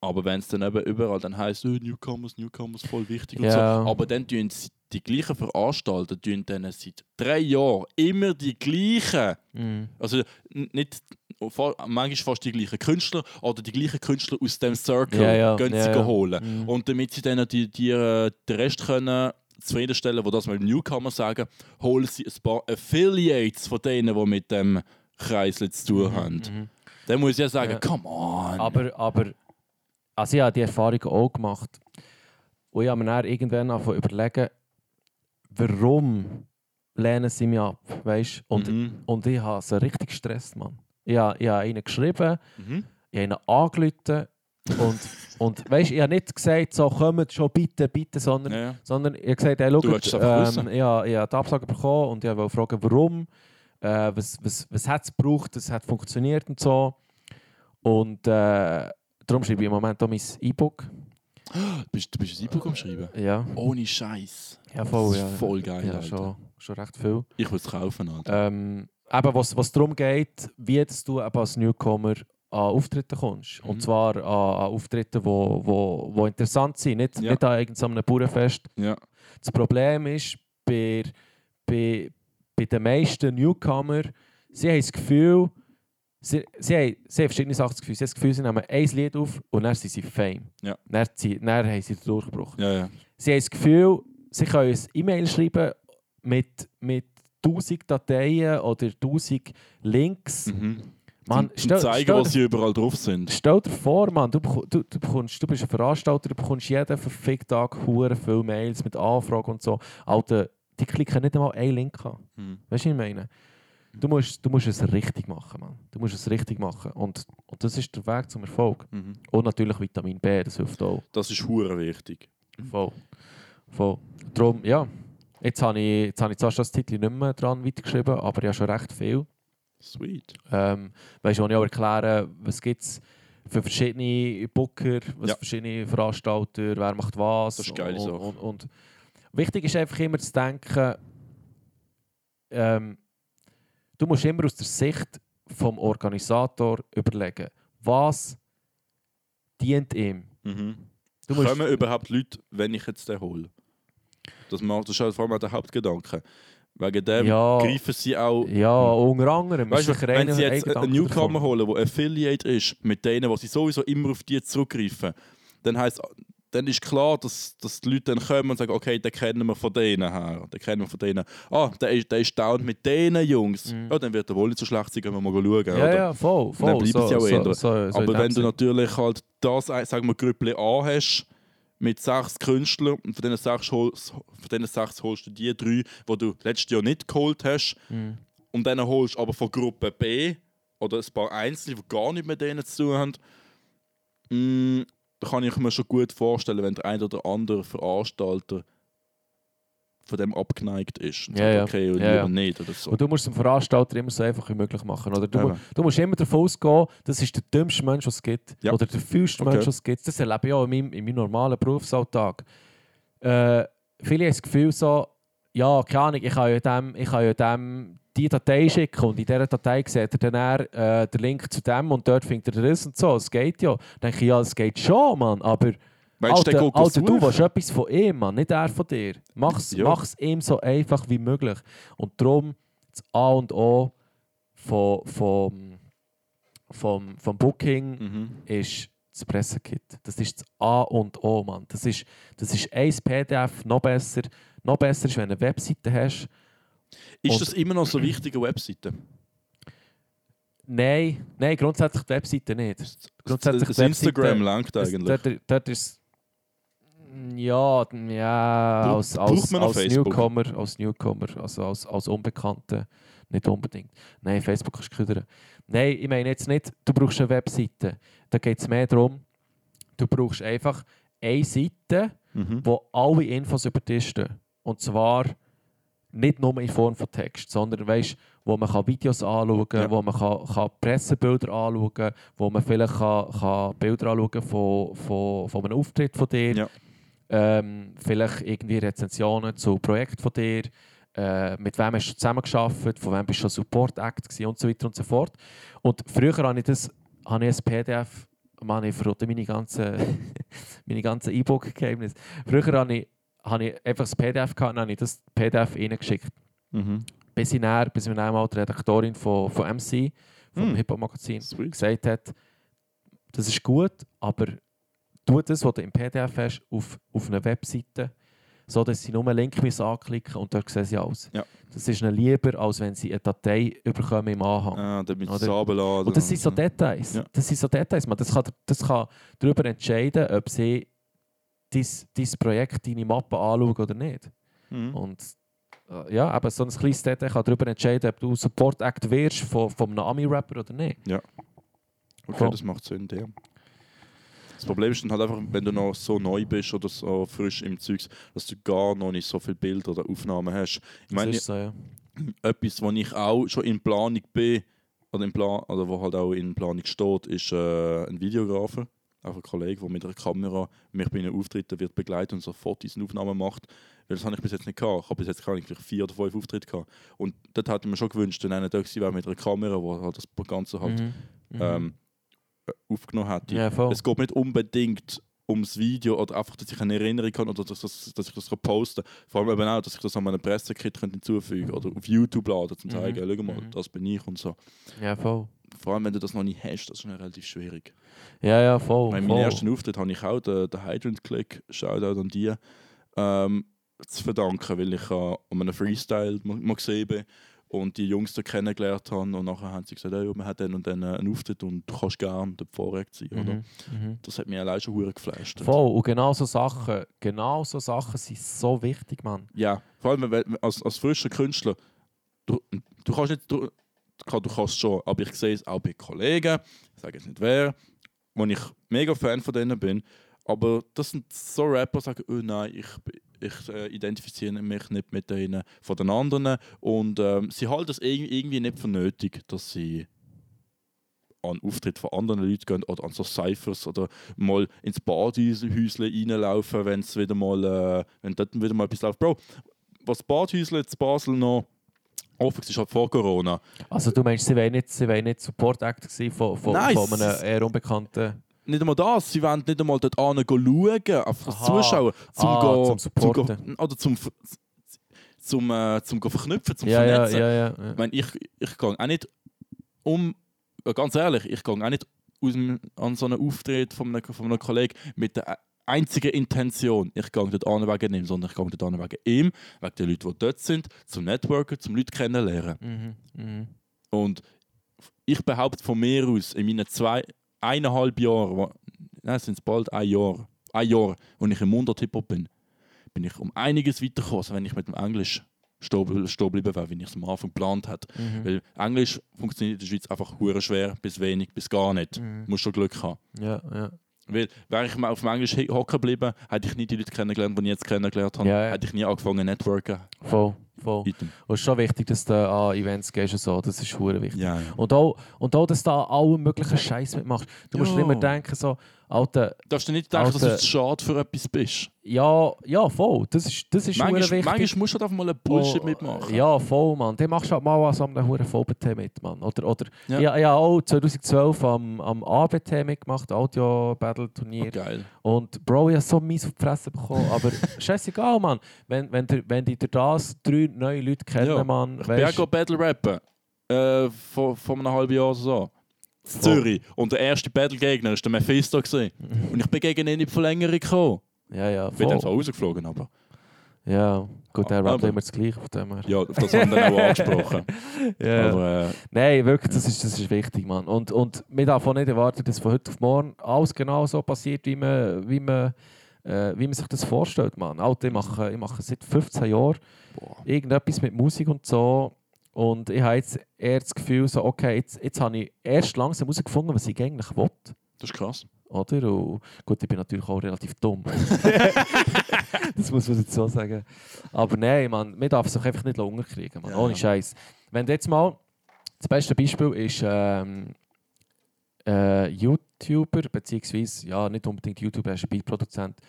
Aber wenn es dann eben überall dann heisst, oh, Newcomers, Newcomers, voll wichtig und so. Ja. Aber dann tun sie- die gleichen Veranstalter tun dann seit drei Jahren immer die gleichen Mhm. also nicht, manchmal fast die gleichen Künstler oder die gleichen Künstler aus dem Circle Ja, ja, gehen sie ja. holen. Mhm. Und damit sie dann die, die, äh, den Rest können zufriedenstellen, wo das mal Newcomer sagen, holen sie ein paar Affiliates von denen, die mit dem Kreisel zu tun haben. Mhm. Dann muss ich ja sagen, Ja. come on. Aber, aber also ich habe die Erfahrung auch gemacht. Und ich habe mir dann irgendwann angefangen überlegen, warum lehnen sie mich ab, weißt? Und, mhm. und ich habe so richtig gestresst, Mann. Ich habe, ich habe ihnen geschrieben, Mhm. ich habe ihnen angerufen und, und weißt, ich habe nicht gesagt, so kommt schon bitte, bitte, sondern, Ja, ja. sondern ich habe gesagt, hey, schau, Du wolltest es einfach wissen. ähm, ich, habe, ich habe die Absage bekommen und ich wollte fragen, warum, äh, was, was, was hat es gebraucht, es hat funktioniert und so. Und äh, darum schreibe ich im Moment auch mein E-Book. [GASPS] Du bist, du bist ein E-Book am Schreiben? Ja, Ohne Scheiß. ja voll. Das ist Ja, voll geil, Ja, Alter. schon, schon recht viel. Ich will es kaufen, Alter. Ähm, eben, was, was darum geht, wie du eben als Newcomer an Auftritte kommst. Mhm. Und zwar an, an Auftritte, die wo, wo, wo interessant sind, nicht, Ja. nicht an irgendeinem Bauernfest. Ja. Das Problem ist, bei, bei, bei den meisten Newcomer, sie haben das Gefühl, sie, sie, haben, sie haben verschiedene Sachen das Gefühl. Sie haben das Gefühl, sie nehmen ein Lied auf und dann sind sie Fame. Ja. Dann, sie- dann haben sie den Durchbruch. Ja, ja. Sie haben das Gefühl, sie können ein E-Mail schreiben mit, mit 1000 Dateien oder 1000 Links. Mhm. Mann, stell, zeigen, stell, was sie überall drauf sind. stell dir vor, Mann, du, du, du, bekommst, du bist ein Veranstalter, du bekommst jeden verfickten Tag hure viele Mails mit Anfragen und so. Alter, die klicken nicht einmal einen Link an. Mhm. Weißt du, was ich meine? Du musst, du musst es richtig machen, Mann. Du musst es richtig machen. Und, und das ist der Weg zum Erfolg. Mhm. Und natürlich Vitamin B, das hilft auch. Das ist hure wichtig. Voll. Voll. Darum, ja. Jetzt habe ich, jetzt habe ich zwar schon das Titel nicht mehr dran weitergeschrieben, aber habe schon recht viel. Sweet. Ähm, weißt du, wo ich auch erkläre, was gibt es für verschiedene Booker, was Ja. verschiedene Veranstalter, wer macht was. Das ist eine geile und, Sache. und, und wichtig ist einfach immer zu denken, ähm, du musst immer aus der Sicht vom Organisator überlegen, was dient ihm. Mhm. Du musst, Kommen überhaupt Leute, wenn ich jetzt den hole? Das, macht, das ist halt vor allem der Hauptgedanke. Wegen dem Ja. greifen sie auch. ja, unter anderem. Weißt du, wenn sie jetzt einen Newcomer davon. holen, der Affiliate ist, mit denen, wo sie sowieso immer auf die zurückgreifen, dann heisst dann ist klar, dass, dass die Leute dann kommen und sagen, okay, den kennen wir von denen her, den kennen wir von denen. Ah, der ist, der ist down mit denen Jungs. Mhm. Ja, dann wird er wohl nicht so schlecht sein, gehen wir mal schauen. Ja, oder? ja, voll. voll. Dann bleiben so, sie auch so, so, so Aber wenn du natürlich halt das, sagen wir, Grüppli A hast, mit sechs Künstlern. Und von diesen sechs, holst, von diesen sechs holst du die drei, die du letztes Jahr nicht geholt hast. Mhm. und dann holst du aber von Gruppe B oder ein paar Einzelne, die gar nicht mit denen zu tun haben, mm, da kann ich mir schon gut vorstellen, wenn der ein oder andere Veranstalter von dem abgeneigt ist. Und Ja, sagt, ja. okay, und Ja, lieber ja. nicht oder so. Und du musst dem Veranstalter immer so einfach wie möglich machen. Oder du, Eben. du musst immer davon ausgehen, das ist der dümmste Mensch, was es gibt. Ja. Oder der fünfste Okay. Mensch, was es gibt. Das erlebe ich auch in meinem, in meinem normalen Berufsalltag. Äh, viele haben das Gefühl so, ja, keine Ahnung, ich kann ja dem, ich kann ja dem die Datei schicken und in dieser Datei sieht er dann eher, äh, den Link zu dem und dort findet er das und so. Es geht ja. Dann denke ich, ja, es geht schon, Mann, aber Meinst du, Alter, du willst etwas von ihm, Mann, nicht er von dir. Mach's, Ja. mach's ihm so einfach wie möglich. Und darum das A und O von, vom, vom, vom Booking Mhm. ist das Pressekit. Das ist das A und O, Mann. Das ist, das ist ein PDF, noch besser. Noch besser ist, wenn du eine Webseite hast. Ist Und- das immer noch so wichtige Webseite? Nein, nein, grundsätzlich die Webseite nicht. Grundsätzlich das Instagram Webseite- langt Das- eigentlich. Dort, dort ist ja, ja Bra- als, als? Newcomer, als Newcomer, also als, als Unbekannte nicht unbedingt. Nein, Facebook kannst du ködern. Nein, ich meine jetzt nicht, du brauchst eine Webseite. Da geht es mehr darum, du brauchst einfach eine Seite, Mhm. wo alle Infos über dich stehen. Und zwar nicht nur in Form von Text, sondern weißt, wo man kann Videos anschauen kann, Ja. wo man kann, kann Pressebilder anschauen kann, wo man vielleicht kann, kann Bilder anschauen von, von, von einem Auftritt von dir, Ja. Ähm, vielleicht irgendwie Rezensionen zu Projekten von dir, äh, mit wem hast du zusammengearbeitet, von wem bist du schon Support Act und so weiter und so fort. Und früher habe ich das habe ich ein PDF, Mann, ich verrate meine ganzen, [LAUGHS] meine ganzen E-Book-Geheimnisse. Früher habe ich, habe ich einfach das PDF gehabt und habe ich das PDF reingeschickt. Mhm. Bis ich, dann, bis ich dann mal die Redaktorin von, von MC, vom Hm. Hip-Hop-Magazin gesagt hat, das ist gut, aber tu das, was du im PDF hast, auf, auf einer Webseite, so dass sie nur einen Link müssen anklicken und dort sehen sie alles. Ja. Das ist ihnen lieber, als wenn sie eine Datei überkommen im Anhang. Ah, dann mit Oder- Sabeladen. Und das sind so Details. Ja. Das sind so Details. Man, das, kann, das kann darüber entscheiden, ob sie dein, Projekt, deine Mappe anschauen oder nicht. Mhm. Und äh, ja, aber so ein kleines Detail kann darüber entscheiden, ob du Support Act wirst von, einem Ami-Rapper oder nicht. Okay, Voll. das macht Sinn, ja. Das Problem ist dann halt einfach, wenn du noch so neu bist oder so frisch im Zeugs, dass du gar noch nicht so viele Bilder oder Aufnahmen hast. Ich Das meine, so, ja. etwas, wo ich auch schon in Planung bin, oder, in Plan oder wo halt auch in Planung steht, ist äh, ein Videografer, auch ein Kollege, der mit einer Kamera mich bei einem Auftritt wird begleitet und so Fotos und Aufnahmen macht. Weil das habe ich bis jetzt nicht gehabt. Ich habe bis jetzt gar nicht vier oder fünf Auftritte gehabt. Und dort hätte ich mir schon gewünscht, wenn einer da gewesen wäre mit einer Kamera, wo halt das Ganze halt Mhm. Mhm. ähm, äh, aufgenommen hätte. ja, voll. Es geht nicht unbedingt ums Video oder einfach, dass ich eine Erinnerung kann oder dass, dass, dass ich das posten kann. Vor allem eben auch, dass ich das an meinem Pressekit könnte hinzufügen oder auf YouTube laden, um zu Mhm. zeigen, schau mal, Mhm. das bin ich und so. Ja, voll. Vor allem, wenn du das noch nicht hast, das ist dann relativ schwierig. Ja, ja, voll. Bei meinem ersten Auftritt habe ich auch den, den Hydrant Click, Shoutout an die, ähm, zu verdanken, weil ich äh, an einem Freestyle mal gesehen bin und die Jungs da kennengelernt haben und nachher haben sie gesagt, hey, man hat dann und dann äh, einen Auftritt und du kannst gerne der Vorrecht sein. Oder? Mhm. Mhm. Das hat mich allein schon hure geflasht. Voll. Und genau so Sachen, genau so Sachen sind so wichtig, Mann. Ja, vor allem wenn, als, als frischer Künstler, du, du kannst nicht, du, du du kannst schon, aber ich sehe es auch bei Kollegen, ich sage jetzt nicht wer, wo ich mega Fan von denen bin, aber das sind so Rapper, die sagen, oh nein, ich, ich äh, identifiziere mich nicht mit denen von den anderen und ähm, sie halten es irg- irgendwie nicht für nötig, dass sie an Auftritt von anderen Leuten gehen oder an so Cyphers oder mal ins Badhäuschen reinlaufen, wenn es wieder mal, äh, wenn dort wieder mal etwas läuft. Bro, was Badhäusle in Basel noch offen war, ist halt vor Corona. Also du meinst, sie wären nicht, sie wären nicht Support Act gewesen von, von, Nein, von einem eher unbekannten... Nicht einmal das, sie wollen nicht einmal dort schauen, einfach Aha. Zuschauen, zum, Ah, go, zum Supporten. Zum, go- oder zum, zum, äh, zum verknüpfen, zum ja, Vernetzen. ja, ja. Ich meine, ich, ich gehe auch nicht um, ganz ehrlich, ich gehe auch nicht aus dem, an so einen Auftritt von einem, von einem Kollegen mit der einzigen Intention, ich gehe dort an wegen ihm, sondern ich gehe dort an wegen ihm, wegen den Leuten, die dort sind, zum Networken, zum Leute kennenlernen. Mhm. Mhm. Und ich behaupte von mir aus, in meinen zwei, eineinhalb Jahren, wo- nein, sind es bald ein Jahr, ein Jahr, wo ich im Mundart-Hip-Hop bin, bin ich um einiges weitergekommen, als wenn ich mit dem Englisch stehen geblieben wäre, wie ich es am Anfang geplant hätte. Mhm. Weil Englisch funktioniert in der Schweiz einfach schwer, bis wenig, bis gar nicht. Mhm. Du musst schon Glück haben. Ja, ja. Weil, wäre ich mal auf dem Englisch hocken geblieben, hätte ich nie die Leute kennengelernt, die ich jetzt kennengelernt habe. Ja, ja. Hätte ich nie angefangen zu networken. Voll, voll. Item. Und es ist schon wichtig, dass du an Events gehst und so. Das ist hure wichtig. Ja. Und auch, und auch, dass du da allen möglichen Scheiß mitmachst. Du musst immer denken, so, Alter, Darfst du nicht denken, dass Alter- du zu schade für etwas bist? ja, ja, voll. Das ist, das ist Manchmal, wichtig. manchmal musst du halt einfach mal einen Bullshit Oh, mitmachen. Ja, voll, Mann. Dann machst du halt mal einem hohen VBT mit, Mann. Oder, oder Ja. ja. Ja, auch 2012 am, am ABT mitgemacht, Audio Battle Turnier. Oh, geil. Und Bro, ich habe so mies auf die Fresse bekommen. Aber [LAUGHS] scheißegal, Mann. Wenn, wenn, der, wenn die durch das drei neue Leute kennen, Ja. Mann, Ich bin ja go Battle rappen. Äh, vor, vor einem halben Jahr oder so. In. Zürich. Und der erste Battle-Gegner war der Mephisto. Gewesen. Und ich bin gegen ihn in die Verlängerung gekommen. Ja, ja, Ich bin dann voll. zwar rausgeflogen, aber Ja, gut, der rappt Aber- immer das Gleiche von dem her. ja, das haben wir dann auch angesprochen. [LAUGHS] Ja. Aber äh, Nein, wirklich, das ist, das ist wichtig, Mann. Und, und wir darf auch nicht erwarten, dass von heute auf morgen alles genau so passiert, wie man, wie man, äh, wie man sich das vorstellt, Mann. Alter, ich mache, ich mache seit 15 Jahren boah. irgendetwas mit Musik und so. Und ich habe jetzt eher das Gefühl, so, okay, jetzt, jetzt habe ich erst langsam herausgefunden, was ich eigentlich will. das ist krass. Oder? Und gut, ich bin natürlich auch relativ dumm. [LAUGHS] das muss man dazu sagen. Aber nein, man, man darf sich einfach nicht unterkriegen, man. Ja. ohne Scheiß. Wenn du jetzt mal, das beste Beispiel ist ähm, äh, YouTuber, beziehungsweise, ja, nicht unbedingt YouTuber, er ist ein Beatproduzent,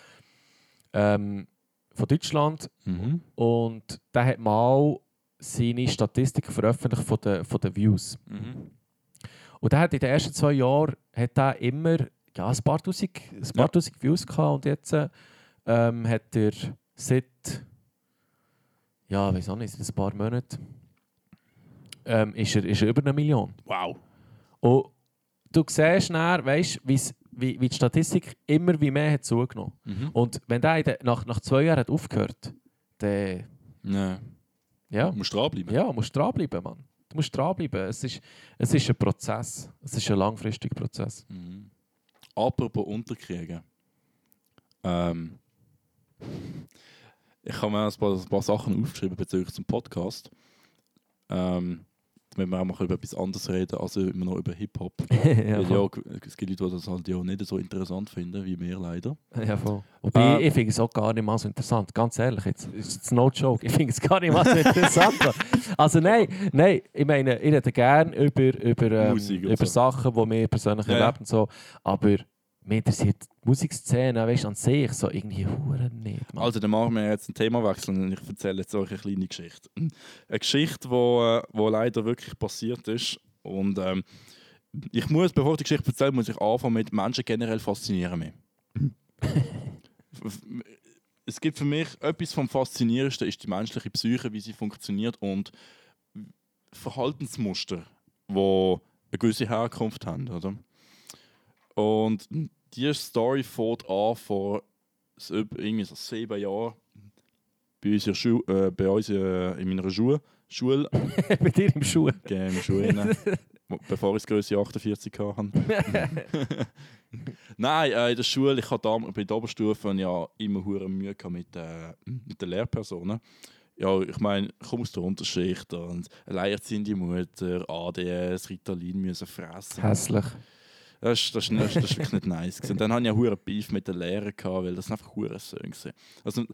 ähm, von Deutschland. Mhm. Und der hat mal seine Statistiken veröffentlicht von den, von den Views. Mhm. Und der hat in den ersten zwei Jahren hat er immer ja, ein paar tausend, ein paar Ja. tausend Views gehabt und jetzt ähm, hat er seit ja, weiß auch nicht, seit ein paar Monaten ähm, ist, er, ist er über eine Million. Wow. Und du siehst dann, weißt, wie, wie die Statistik immer wie mehr hat zugenommen. Mhm. Und wenn der nach, nach zwei Jahren hat aufgehört, dann Ja. Ja, Du musst dranbleiben. ja, musst du dranbleiben, Mann. Du musst dranbleiben. Es ist, es ist ein Prozess. Es ist ein langfristiger Prozess. Mhm. Apropos Unterkriegen. Ähm, ich habe mir ein paar, ein paar Sachen aufgeschrieben bezüglich zum Podcast. Ähm, damit wir auch mal über etwas anderes reden, als immer noch über Hip-Hop. [LAUGHS] ja, ja, es gibt Leute, die das halt ja nicht so interessant finden, wie wir leider. ja, voll. Wobei, Äh, ich finde es auch gar nicht mal so interessant. Ganz ehrlich, jetzt ist es no joke. Ich finde es gar nicht mal so [LAUGHS] interessant. also nein, nein, ich meine, ich rede gerne über, über, ähm, Musik über so. Sachen, die mir persönlich ja. erlebt und so. Aber mich interessiert die Musikszene, weißt du, an sich so irgendwie hure nicht. Mann. Also, dann machen wir jetzt einen Themawechsel und ich erzähle jetzt euch eine kleine Geschichte. Eine Geschichte, die wo, äh, wo leider wirklich passiert ist. Und ähm, ich muss, bevor ich die Geschichte erzähle, muss ich anfangen mit Menschen generell faszinieren mich. [LAUGHS] es gibt für mich etwas vom Faszinierendsten, ist die menschliche Psyche, wie sie funktioniert und Verhaltensmuster, die eine gewisse Herkunft haben. Oder? Und diese Story fängt an vor irgendwie so sieben Jahren bei uns, Schu äh, bei uns äh, in meiner Schule, Schule [LAUGHS] Bei dir im Schuh. in Schule rein, wo- bevor ich das Größe 48 hatte. Nein, äh, in der Schule, ich hatte bei der Oberstufe ja immer hure Mühe mit, äh, mit den Lehrpersonen. Ja, ich meine, ich komme aus der Unterschicht und alleinerziehende Mutter, ADS, Ritalin müssen fressen. Hässlich. Das ist, das, ist, das ist wirklich nicht nice. gewesen. Und dann hatte ich auch hure Beef mit den Lehrern, gehabt, weil das einfach hure Söhne waren. Also,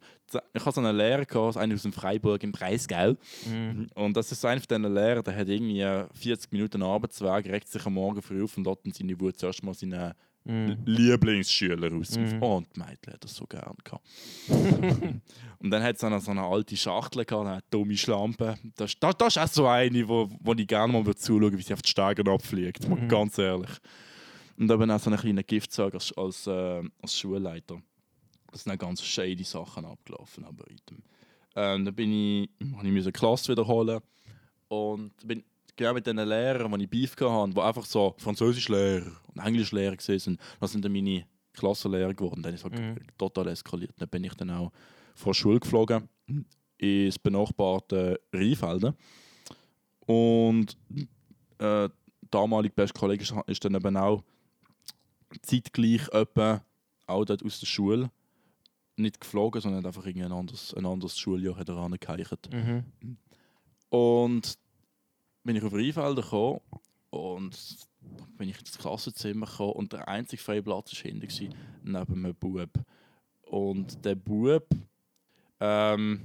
ich hatte so einen Lehrer, gehabt, einen aus dem Freiburg im Breisgau. Mhm. Und das ist einer von diesen Lehrern, der hat irgendwie äh, 40 Minuten Arbeitsweg, regt sich am Morgen früh auf und dort in seine Wut zuerst mal seinen Mhm. Lieblingsschüler raus. Mhm. Und die Mädchen hat das so gern gehabt. [LAUGHS] und dann hat es noch so eine alte Schachtel gehabt, eine dumme Schlampe. Das, das, das ist auch so eine, wo, wo ich gerne mal zuschauen würde, wie sie auf die Steiger abfliegt. Mhm. Ganz ehrlich. Und eben auch so einen kleinen Giftsack als, als, äh, als Schulleiter. Das sind auch ganz shady Sachen abgelaufen. Aber ähm, dann bin ich, habe ich Klasse wiederholen und bin genau mit den Lehrern, die ich Beef hatte, die einfach so Französischlehrer und Englischlehrer waren, das sind dann meine Klassenlehrer geworden. Dann ist es Mhm. total eskaliert. Dann bin ich dann auch von der Schule geflogen ins benachbarte Rheinfelden. Und äh, damalig beste Kollege ist dann eben auch zeitgleich etwa auch dort aus der Schule nicht geflogen, sondern einfach ein anderes, ein anderes Schuljahr hat er. Mhm. Und bin ich auf Rheinfelden gekommen und bin ich ins Klassenzimmer gekommen und der einzige freie Platz war hinten, gewesen, neben einem Bub. Und der Bub, ähm,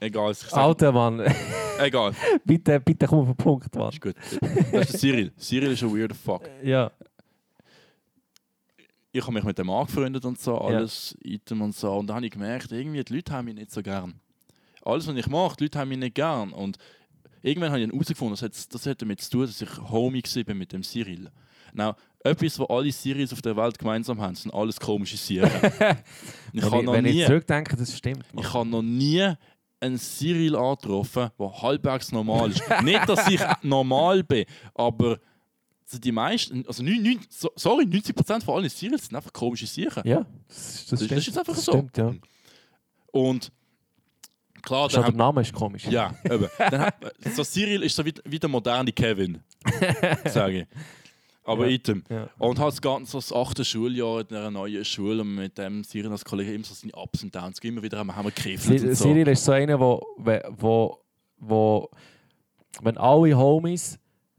egal, ich sag, Alter Mann, egal, [LAUGHS] bitte, bitte komm auf den Punkt, Mann. ist gut. Das ist der Cyril. Cyril ist ein weirder Fuck. Ja. Ich habe mich mit dem angefreundet und so, alles Item und so. Und dann habe ich gemerkt, irgendwie die Leute haben mich nicht so gern. Alles, was ich mache, die Leute haben mich nicht gern. Und irgendwann habe ich herausgefunden, das hat, das hat damit zu tun, dass ich Homie war bin mit dem Cyril. Now, etwas, was alle Cyrils auf der Welt gemeinsam haben, sind alles komische Sieren. [LAUGHS] ich Wenn ich, noch wenn ich nie, zurückdenke, das stimmt. Ich habe noch nie einen Cyril angetroffen, der halbwegs normal ist. [LAUGHS] nicht, dass ich normal bin, aber also die meisten, also neun- neun- so- sorry, 90% von allen Cyrils sind einfach komische Sicher. Ja, das, das, Das stimmt. ist jetzt einfach das so. Stimmt, ja. Und klar, Schon der Name ist komisch. ja, eben. Dann hat, so Cyril ist so wie, wie der moderne Kevin, [LAUGHS] sage ich. Aber Ja. item. Ja. Und hat ganz so das achte Schuljahr in einer neuen Schule und mit dem Cyril als Kollege immer so seine Ups und Downs. Immer wieder haben wir, gekriffelt Cyril so. Ist so einer, wo, wo, wo wenn alle Homies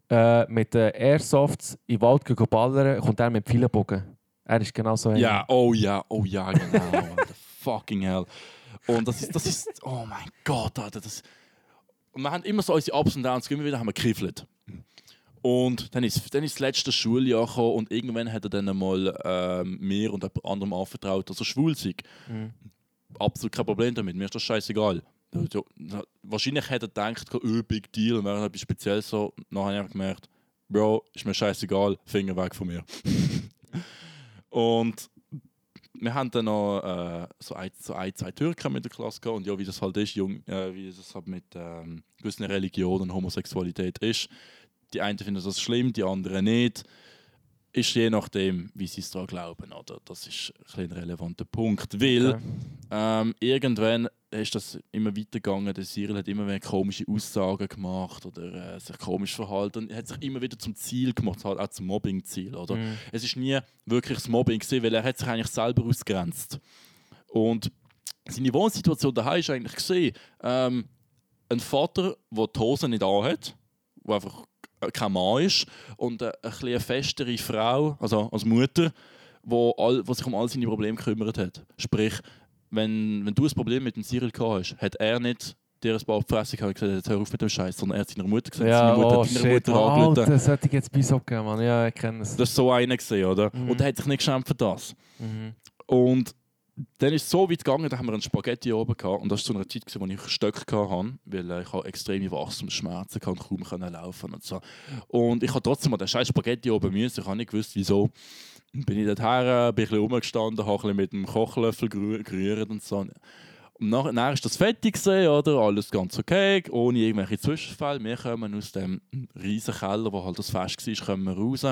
äh, mit den Airsofts in den Wald gehen ballern, kommt er mit dem Pfeilenbogen. Er ist genau so. Ja, oh ja, oh ja, genau. What the fucking hell. Und das ist, das ist, oh mein Gott, Alter, das. Und wir haben immer so unsere Ups und Downs, immer wieder haben wir gekriffelt. Und dann ist, dann ist das letzte Schuljahr gekommen und irgendwann hat er dann einmal ähm, mir und jemand anderem anvertraut, dass er schwul sei. Mhm. Absolut kein Problem damit, mir ist das scheißegal. Also, wahrscheinlich hätte er gedacht, oh, big deal, und wäre etwas Spezielles so. Nachher habe ich gemerkt, Bro, ist mir scheißegal, Finger weg von mir. [LAUGHS] und wir haben dann noch äh, so, ein, so ein, zwei Türken mit der Klasse gehabt und ja, wie das halt ist, jung, äh, wie das halt mit ähm, gewissen Religionen und Homosexualität ist, die einen finden das schlimm, die anderen nicht. Ist je nachdem, wie sie es daran glauben. Oder? Das ist ein, ein relevanter Punkt. Weil Okay. ähm, irgendwann ist das immer weitergegangen. Der Cyril hat immer wieder komische Aussagen gemacht oder äh, sich komisch verhalten. Und er hat sich immer wieder zum Ziel gemacht, halt auch zum Mobbing-Ziel. Oder? Mhm. Es ist nie wirklich das Mobbing gewesen, weil er hat sich eigentlich selber ausgrenzt. Und seine Wohnsituation daheim ist eigentlich gesehen, ähm, ein Vater, der die Hose nicht anhat, der einfach kein Mann ist, und eine, eine, bisschen festere Frau, also als Mutter, wo, all, wo sich um all seine Probleme gekümmert hat. Sprich, wenn, wenn du ein Problem mit dem Cyril gehabt hast, hat er nicht dir ein paar Fresse gehauen und gesagt, hör auf mit dem Scheiß, sondern er hat seiner Mutter gesagt, Ja, seine Mutter oh hat deiner shit. Mutter Oh, angerufen. das hätte ich jetzt bei so gegeben, Mann. Ja, ich kenne es. Das ist so einer gesehen, oder? Mhm. Und er hat sich nicht geschämt für das. Mhm. Und dann ist es so weit gegangen, da haben wir einen Spaghetti oben gehabt. Und das war zu einer Zeit, gewesen, wo ich Stöcke hatte, weil äh, ich habe extreme Wachstumsschmerzen hatte und kaum laufen und so. Und ich habe trotzdem mal den scheiß Spaghetti oben müssen. Ich habe nicht gewusst, wieso. Bin ich dort her, bin ein bisschen rumgestanden, habe mit dem Kochlöffel gerü- gerührt und so. Und nachher, nachher ist das fertig gewesen, oder? Alles ganz okay, ohne irgendwelche Zwischenfälle. Wir kommen aus dem riesen Keller, wo halt das Fest war, kommen wir raus.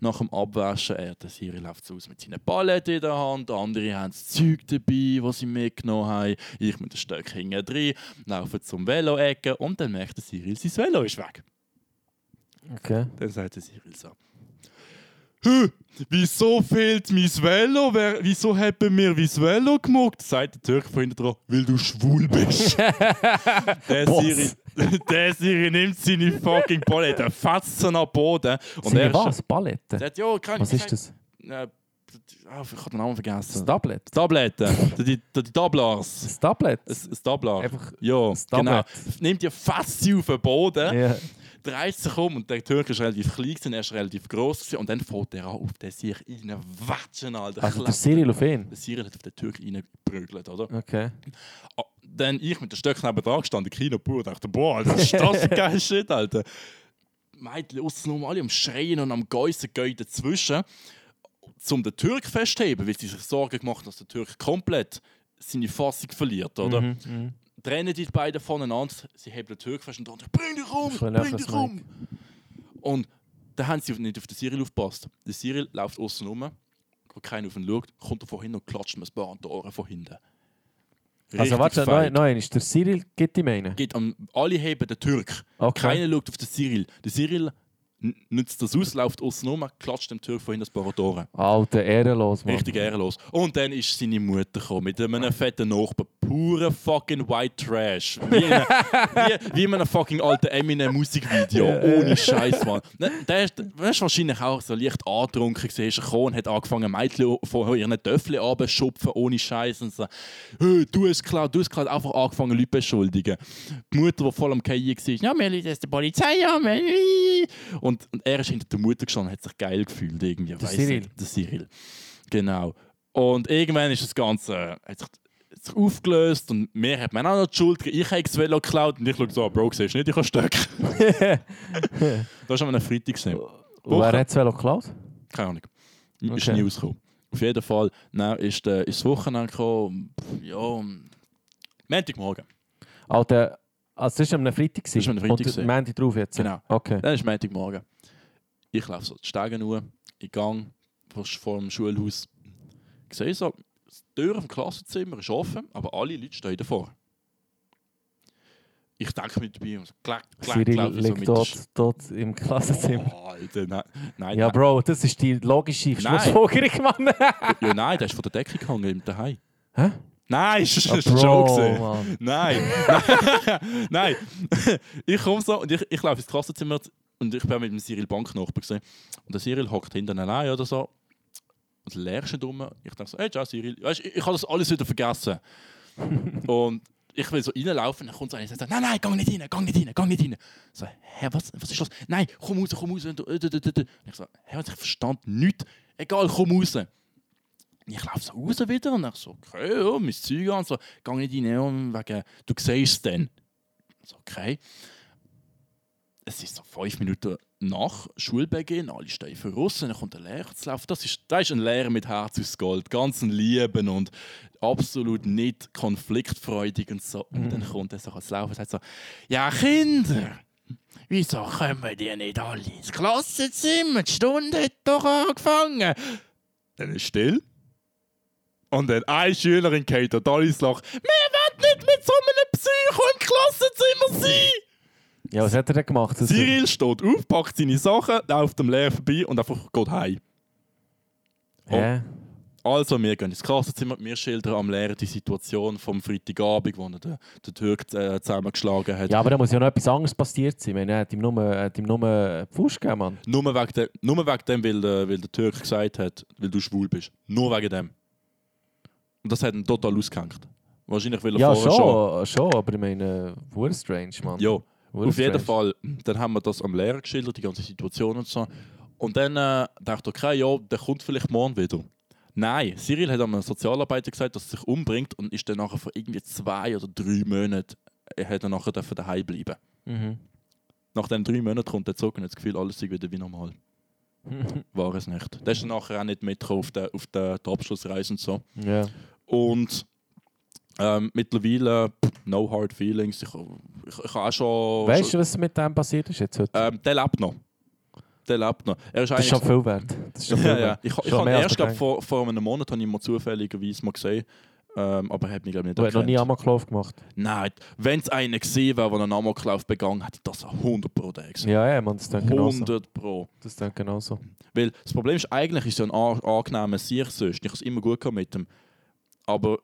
Nach dem Abwaschen, er, der Siri läuft so aus mit seinen Paletten in der Hand, andere haben das Zeug dabei, das sie mitgenommen haben. Ich mit dem Stöck hinten drin, laufe zum Velo-Ecke und dann merkt der Cyril, sein Velo ist weg. Okay. Dann sagt der Cyril so: wieso fehlt mein Velo? Wer, wieso haben wir mein Velo gemockt? Sagt der Türk von hinten dran, weil du schwul bist. [LAUGHS] der. Siri, der Siri nimmt seine fucking Palette, fetzt sie den Boden. Und Seine er was? Ballette? Er sagt, ja, keine Was ist das? Äh, ah, ich habe den Namen Das vergessen. Tablet? Tabletten. die, die, die Tablars. Das Tablet? Ein, ein Tablar. Einfach Ja, das genau. Tablet. Nimmt die fast sie auf den Boden, Ja. Dreht sich um und der Türk ist relativ klein, gewesen, er ist relativ groß gewesen, und dann fährt er an auf den sich reinwatschen, Alter. Also der. Cyril auf ihn? Der Cyril hat auf den Türk reingeprügelt, oder? Okay. Ah, Dann ich mit den Stöcken neben dran gestanden, Kino pur, dachte, boah, Alter, das ist das geiler Shit, Alter. Mädchen aussen alle am Schreien und am Geissen gehen dazwischen, um den Türk festheben, weil sie sich Sorgen gemacht haben, dass der Türk komplett seine Fassung verliert, oder? Mhm, mhm. Trennen die beiden voneinander, sie heben den Türk fest und dann bring dich um, bring dich um. Und dann haben sie nicht auf den Cyril aufgepasst. Der Cyril läuft außen rum, wo keiner auf ihn schaut, kommt er von hinten und klatscht mir ein paar an die Ohren von hinten. Also Richtig warte, feig. nein, nein, ist der Cyril, gibt ihm einen? Geht am, alle heben den Türk. Okay. Keiner schaut auf den Cyril. Der Cyril nützt das aus, läuft außen rum, klatscht dem Türk von hinten ein paar Ohren. Alter, ehrenlos, Mann. Richtig ehrenlos. Und dann ist seine Mutter gekommen mit einem fetten Nachbar. Pure fucking White Trash. Wie in, einem- [LAUGHS] wie, wie in einem fucking alten Eminem-Musikvideo. Ohne Scheiß, Mann. Ne, Der ist, der ist wahrscheinlich auch so leicht angetrunken gewesen, ist gekommen hat angefangen, Mädchen von ihren Töffeln abzuschupfen, ohne Scheiß. Und so, hey, du hast klar, du hast klar einfach angefangen, Leute beschuldigen. Die Mutter, die voll am Keien war, ja, wir lassen jetzt die Polizei an. wir- Und, und er ist hinter der Mutter gestanden und hat sich geil gefühlt. Irgendwie. Der Cyril. nicht. Der Cyril. Genau. Und irgendwann ist das Ganze hat sich, hat sich aufgelöst und mir hat man auch noch die Schuld gegeben. Ich habe das Velo geklaut und ich schaue so, "Ah, Bro, siehst du nicht, ich habe Stöcke. das war an einem Freitag. gewesen. Und wer hat es Velo geklaut? Keine Ahnung. Ist Okay. nie rausgekommen. Auf jeden Fall, dann ist, äh, ist das Wochenende gekommen. Ja, Montagmorgen. Alter, also das war am Freitag. Das war am Freitag Und. Montag drauf jetzt? Genau. Okay. Dann ist Montagmorgen. Ich laufe so die Stege nur, in Gang vor, dem Schulhaus. Ich sehe so, die Tür vom Klassenzimmer ist offen, aber alle Leute stehen davor. Ich denke mir dabei, und klack, klack, Cyril ich so liegt mit dort, dort im Klassenzimmer. Oh, Alter, nein, nein, Ja, nein. Bro, das ist die logische. Schlussfolgerung, Mann. Ja, nein, der ist von der Decke gehangen im Daheim. Hä? Nein, das ist Ah, ein Joke. Mann. Nein, [LAUGHS] nein. [LAUGHS] ich komme so und ich, ich laufe ins Klassenzimmer und ich bin mit dem Cyril Banknachbar gesehen. Und der Cyril hockt hinten allein oder so. Und lernst nicht um. Ich denke so, hey, ciao Cyril. Weißt, ich, ich habe das alles wieder vergessen. [LAUGHS] und ich will so reinlaufen, dann kommt so einer und sagt, nein, nein, geh nicht rein, geh nicht rein, geh nicht rein. So, hä, was, was ist los? Nein, komm raus, komm raus. Und ich so, hä, ich verstand nichts. Egal, komm raus. Ich laufe so raus wieder und ich so, okay, ja, mein Zeug an. So, geh nicht rein, wegen, du siehst es dann. So, okay. Es ist so fünf Minuten nach Schulbeginn, alle stehen voraus, dann kommt der Lehrer zu laufen. Das ist, das ist ein Lehrer mit Herz aus Gold, ganz ein Lieben und absolut nicht konfliktfreudig und so. Und dann kommt er so zu laufen und sagt so, ja Kinder, Wieso kommen die nicht alle ins Klassenzimmer? Die Stunde hat doch angefangen. Dann ist still. Und dann eine Schülerin geht total ins Loch. Wir wollen nicht mit so einem Psycho im Klassenzimmer sein! Ja, was hat er denn gemacht? Cyril steht auf, packt seine Sachen, läuft dem Lehrer vorbei und einfach geht heim. Hä? Also, wir gehen ins Klassenzimmer, wir schildern am Lehrer die Situation vom Freitagabend, wo er den, den Türk äh, zusammengeschlagen hat. Ja, aber da muss ja noch etwas anderes passiert sein. Ich meine, er hat ihm nur, hat ihm nur Fuß gegeben, Mann. Nur wegen dem, nur wegen dem weil, der, weil der Türk gesagt hat, weil du schwul bist. Nur wegen dem. Und das hat ihn total ausgehängt. Wahrscheinlich will er Ja, vorher schon, schon, aber ich meine, wurde strange, Mann. Ja, auf jeden strange. Fall. Dann haben wir das am Lehrer geschildert, die ganze Situation und so. Und dann äh, dachte ich, okay, ja, der kommt vielleicht morgen wieder. Nein, Cyril hat einem Sozialarbeiter gesagt, dass er sich umbringt und ist dann nachher vor irgendwie zwei oder drei Monaten äh, hat er nachher daheim bleiben. Mhm. Nach den drei Monaten kommt er zurück und hat das Gefühl, alles sei wieder wie normal. [LAUGHS] War es nicht. Der ist dann nachher auch nicht mitgekommen auf der, auf der, der Abschlussreise und so. ja. Und ähm, mittlerweile, no hard feelings. Ich, ich, ich auch schon. Weißt du, was mit dem passiert ist jetzt heute? Ähm, der lebt noch. Der lebt noch. Er ist das ist schon viel wert. Das ist schon [LAUGHS] viel ja, ja. wert. Ich, habe erst glaub, vor, vor einem Monat habe ich mal zufälligerweise mal gesehen. Ähm, aber er hat mich glaube ich nicht Du hast noch nie. Amoklauf gemacht. Nein, wenn es einen gesehen wäre, der einen Amoklauf begangen hätte, ich das 100 Pro der gesehen. Ja, ja, man, das klingt genauso. 100 Pro. Das klingt genauso. Weil das Problem ist, eigentlich ist er ein an- angenehmer Sieg sonst. Ich habe es immer gut mit ihm. Aber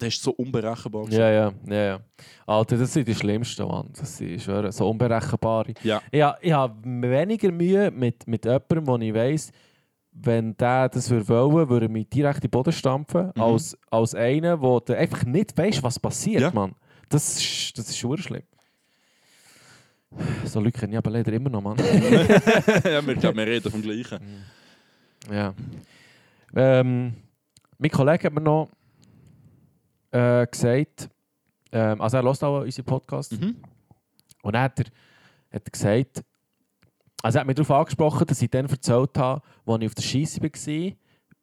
der ist so unberechenbar. Ja, ja, ja, ja. Alter, das sind die schlimmsten, Mann. Das sind, schwöre, so unberechenbare. Ja. Ich, ich habe weniger Mühe mit, mit jemandem, wo ich weiss, wenn der das würde wollen, würde er mich direkt in den Boden stampfen, Mhm. als, als einer, wo du einfach nicht weißt, was passiert, Ja. Mann. Das ist, das ist schon schlimm. So Leute kenne ich aber leider immer noch, Mann. [LAUGHS] ja, wir, ich glaube, wir reden vom Gleichen. Ja. Ähm, mein Kollege hat mir noch äh, gesagt, ähm, also er hört auch unseren Podcast, Mhm. und dann hat er, hat er gesagt, also er hat mich darauf angesprochen, dass ich dann erzählt habe, als ich auf der Scheisse war,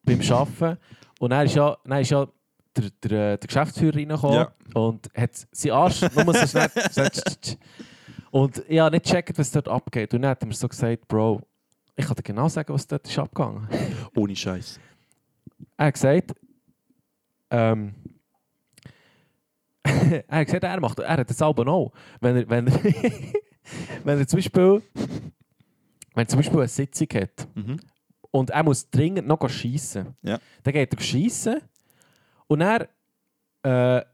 beim [LAUGHS] Arbeiten. Und dann ist ja, dann ist ja der, der, äh, der Geschäftsführer reingekommen Ja. und hat seinen Arsch nur so schnell... [LAUGHS] schnell- und ich habe nicht gecheckt, was dort abgeht. Und dann hat er mir so gesagt, Bro, ich kann dir genau sagen, was dort ist abgegangen. Ohne Scheiß. Er hat gesagt, ähm, [LAUGHS] er hat gesagt, er macht, er hat das Album auch. Wenn er, wenn er, [LAUGHS] wenn er zum Beispiel, wenn er zum Beispiel eine Sitzung hat Mhm. und er muss dringend noch schiessen, Ja. dann geht er schiessen und er, äh,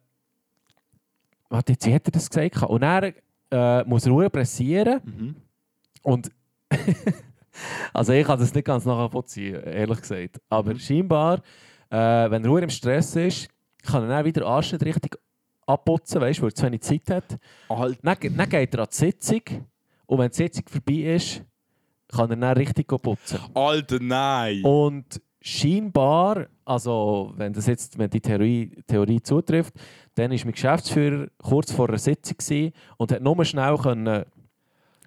warte, jetzt, wie hat er das gesagt? Und er äh, muss Ruhe pressieren Mhm. und [LAUGHS] [LAUGHS] also ich kann das nicht ganz nachvollziehen, ehrlich gesagt. Aber Mhm. scheinbar, äh, wenn er nur im Stress ist, kann er dann wieder Arsch nicht richtig abputzen, weißt du, weil er zu wenig Zeit hat. Alter. Dann, dann geht er an die Sitzung und wenn die Sitzung vorbei ist, kann er dann richtig putzen. Alter, nein! Und scheinbar, also wenn, das jetzt, wenn die Theorie, Theorie zutrifft, dann ist mein Geschäftsführer kurz vor einer Sitzung und hat nur schnell können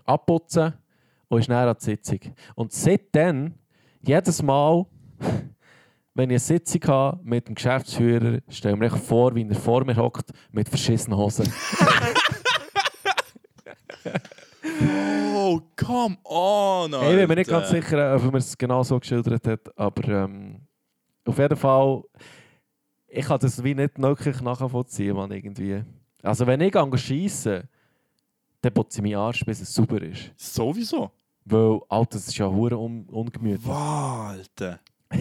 abputzen und ist näher an die Sitzung. Und seitdem, jedes Mal, [LAUGHS] wenn ich eine Sitzung habe mit dem Geschäftsführer, stelle ich mir vor, wie er vor mir hockt mit verschissenen Hosen. Oh, come on! Ich bin mir nicht Alter. ganz sicher, ob er es genau so geschildert hat, aber ähm, auf jeden Fall, ich kann das wie nicht wirklich nachvollziehen, man irgendwie. Also wenn ich schiessen, dann putze ich meinen Arsch, bis es sauber ist. Sowieso. Weil, Alter, das ist ja hure un ungemütlich. Wow, Alter. [LAUGHS]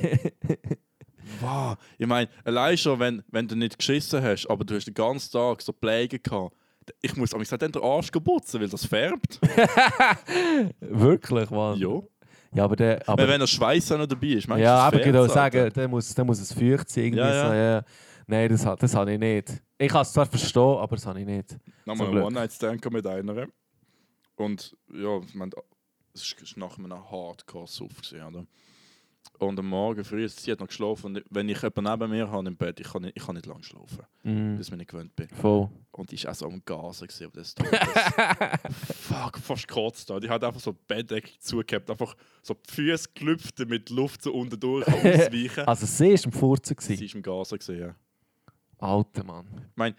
wow. Ich meine, allein schon, wenn, wenn du nicht geschissen hast, aber du hast den ganzen Tag so Pläge gehabt, ich muss am dann den Arsch putzen, weil das färbt. [LAUGHS] Wirklich, Mann. ja. Ja, aber der... Aber, wenn der Schweiß auch noch dabei ist, meinst du, ja, das aber ich würde färbt's, sagen, der muss, der muss es feucht sein. Irgendwie Ja, ja. So, ja. Nein, das, das habe ich nicht. Ich kann es zwar verstehen, aber das habe ich nicht. Nochmal Zum ein Glück. One-Night-Stand mit einer. Und ja, ich meine, es war nach einem Hardcore-Suff, oder? Und am Morgen früh, sie hat noch geschlafen. Und wenn ich jemanden neben mir habe im Bett, ich kann nicht, ich kann nicht lange schlafen, Mhm. bis ich nicht gewöhnt bin. Voll. Und die ist auch so am Gasen aber das, [LAUGHS] Fuck, fast gekotzt da. Die hat einfach so die Bettdecke zugehabt, einfach so die Füße gelüpft, damit die Luft so unten durch [LAUGHS] ausweichen Also sie war im Furzen. Sie ist im Gasen ja. Alter Mann. Ich meine,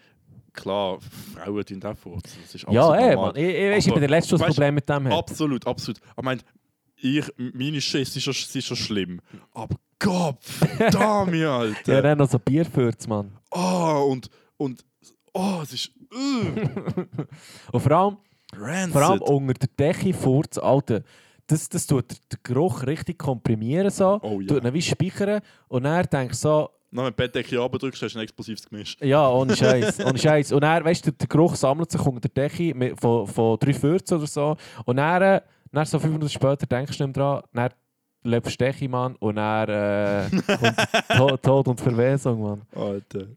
klar, Frauen tun auch furzen. Das ist Ja, ey. Mann. Ich, ich, ich Aber, bin der Letzte, das Problem mit dem hat. Absolut, absolut. Ich meine, ich, meine Scheiße ist schon, sie ist schon schlimm. Aber Gott, verdammt, [LAUGHS] Ja, Alter. dann noch so Bierfürz, Mann. Oh, und, und, oh, es ist, uh, [LAUGHS] Und vor allem, rancid. vor allem unter der Decke furz, Alter. Das, das tut den Geruch richtig komprimieren so. Oh ja. Tut ihn wie speichern. Und dann denkst du so, Wenn du die Bettdecke runterdrückst, hast du ein explosives Gemisch. Ja, ohne Scheiß. ohne Scheiß. Und dann, weißt du, der Geruch sammelt sich unter der Decke von, von drei Fürzen oder so. Und dann, äh, dann so fünf Minuten später denkst du nicht mehr dran, dann lebst du Decke, Mann. Und dann äh, [LAUGHS] kommt Tod, und Verwesung, Mann. Alter.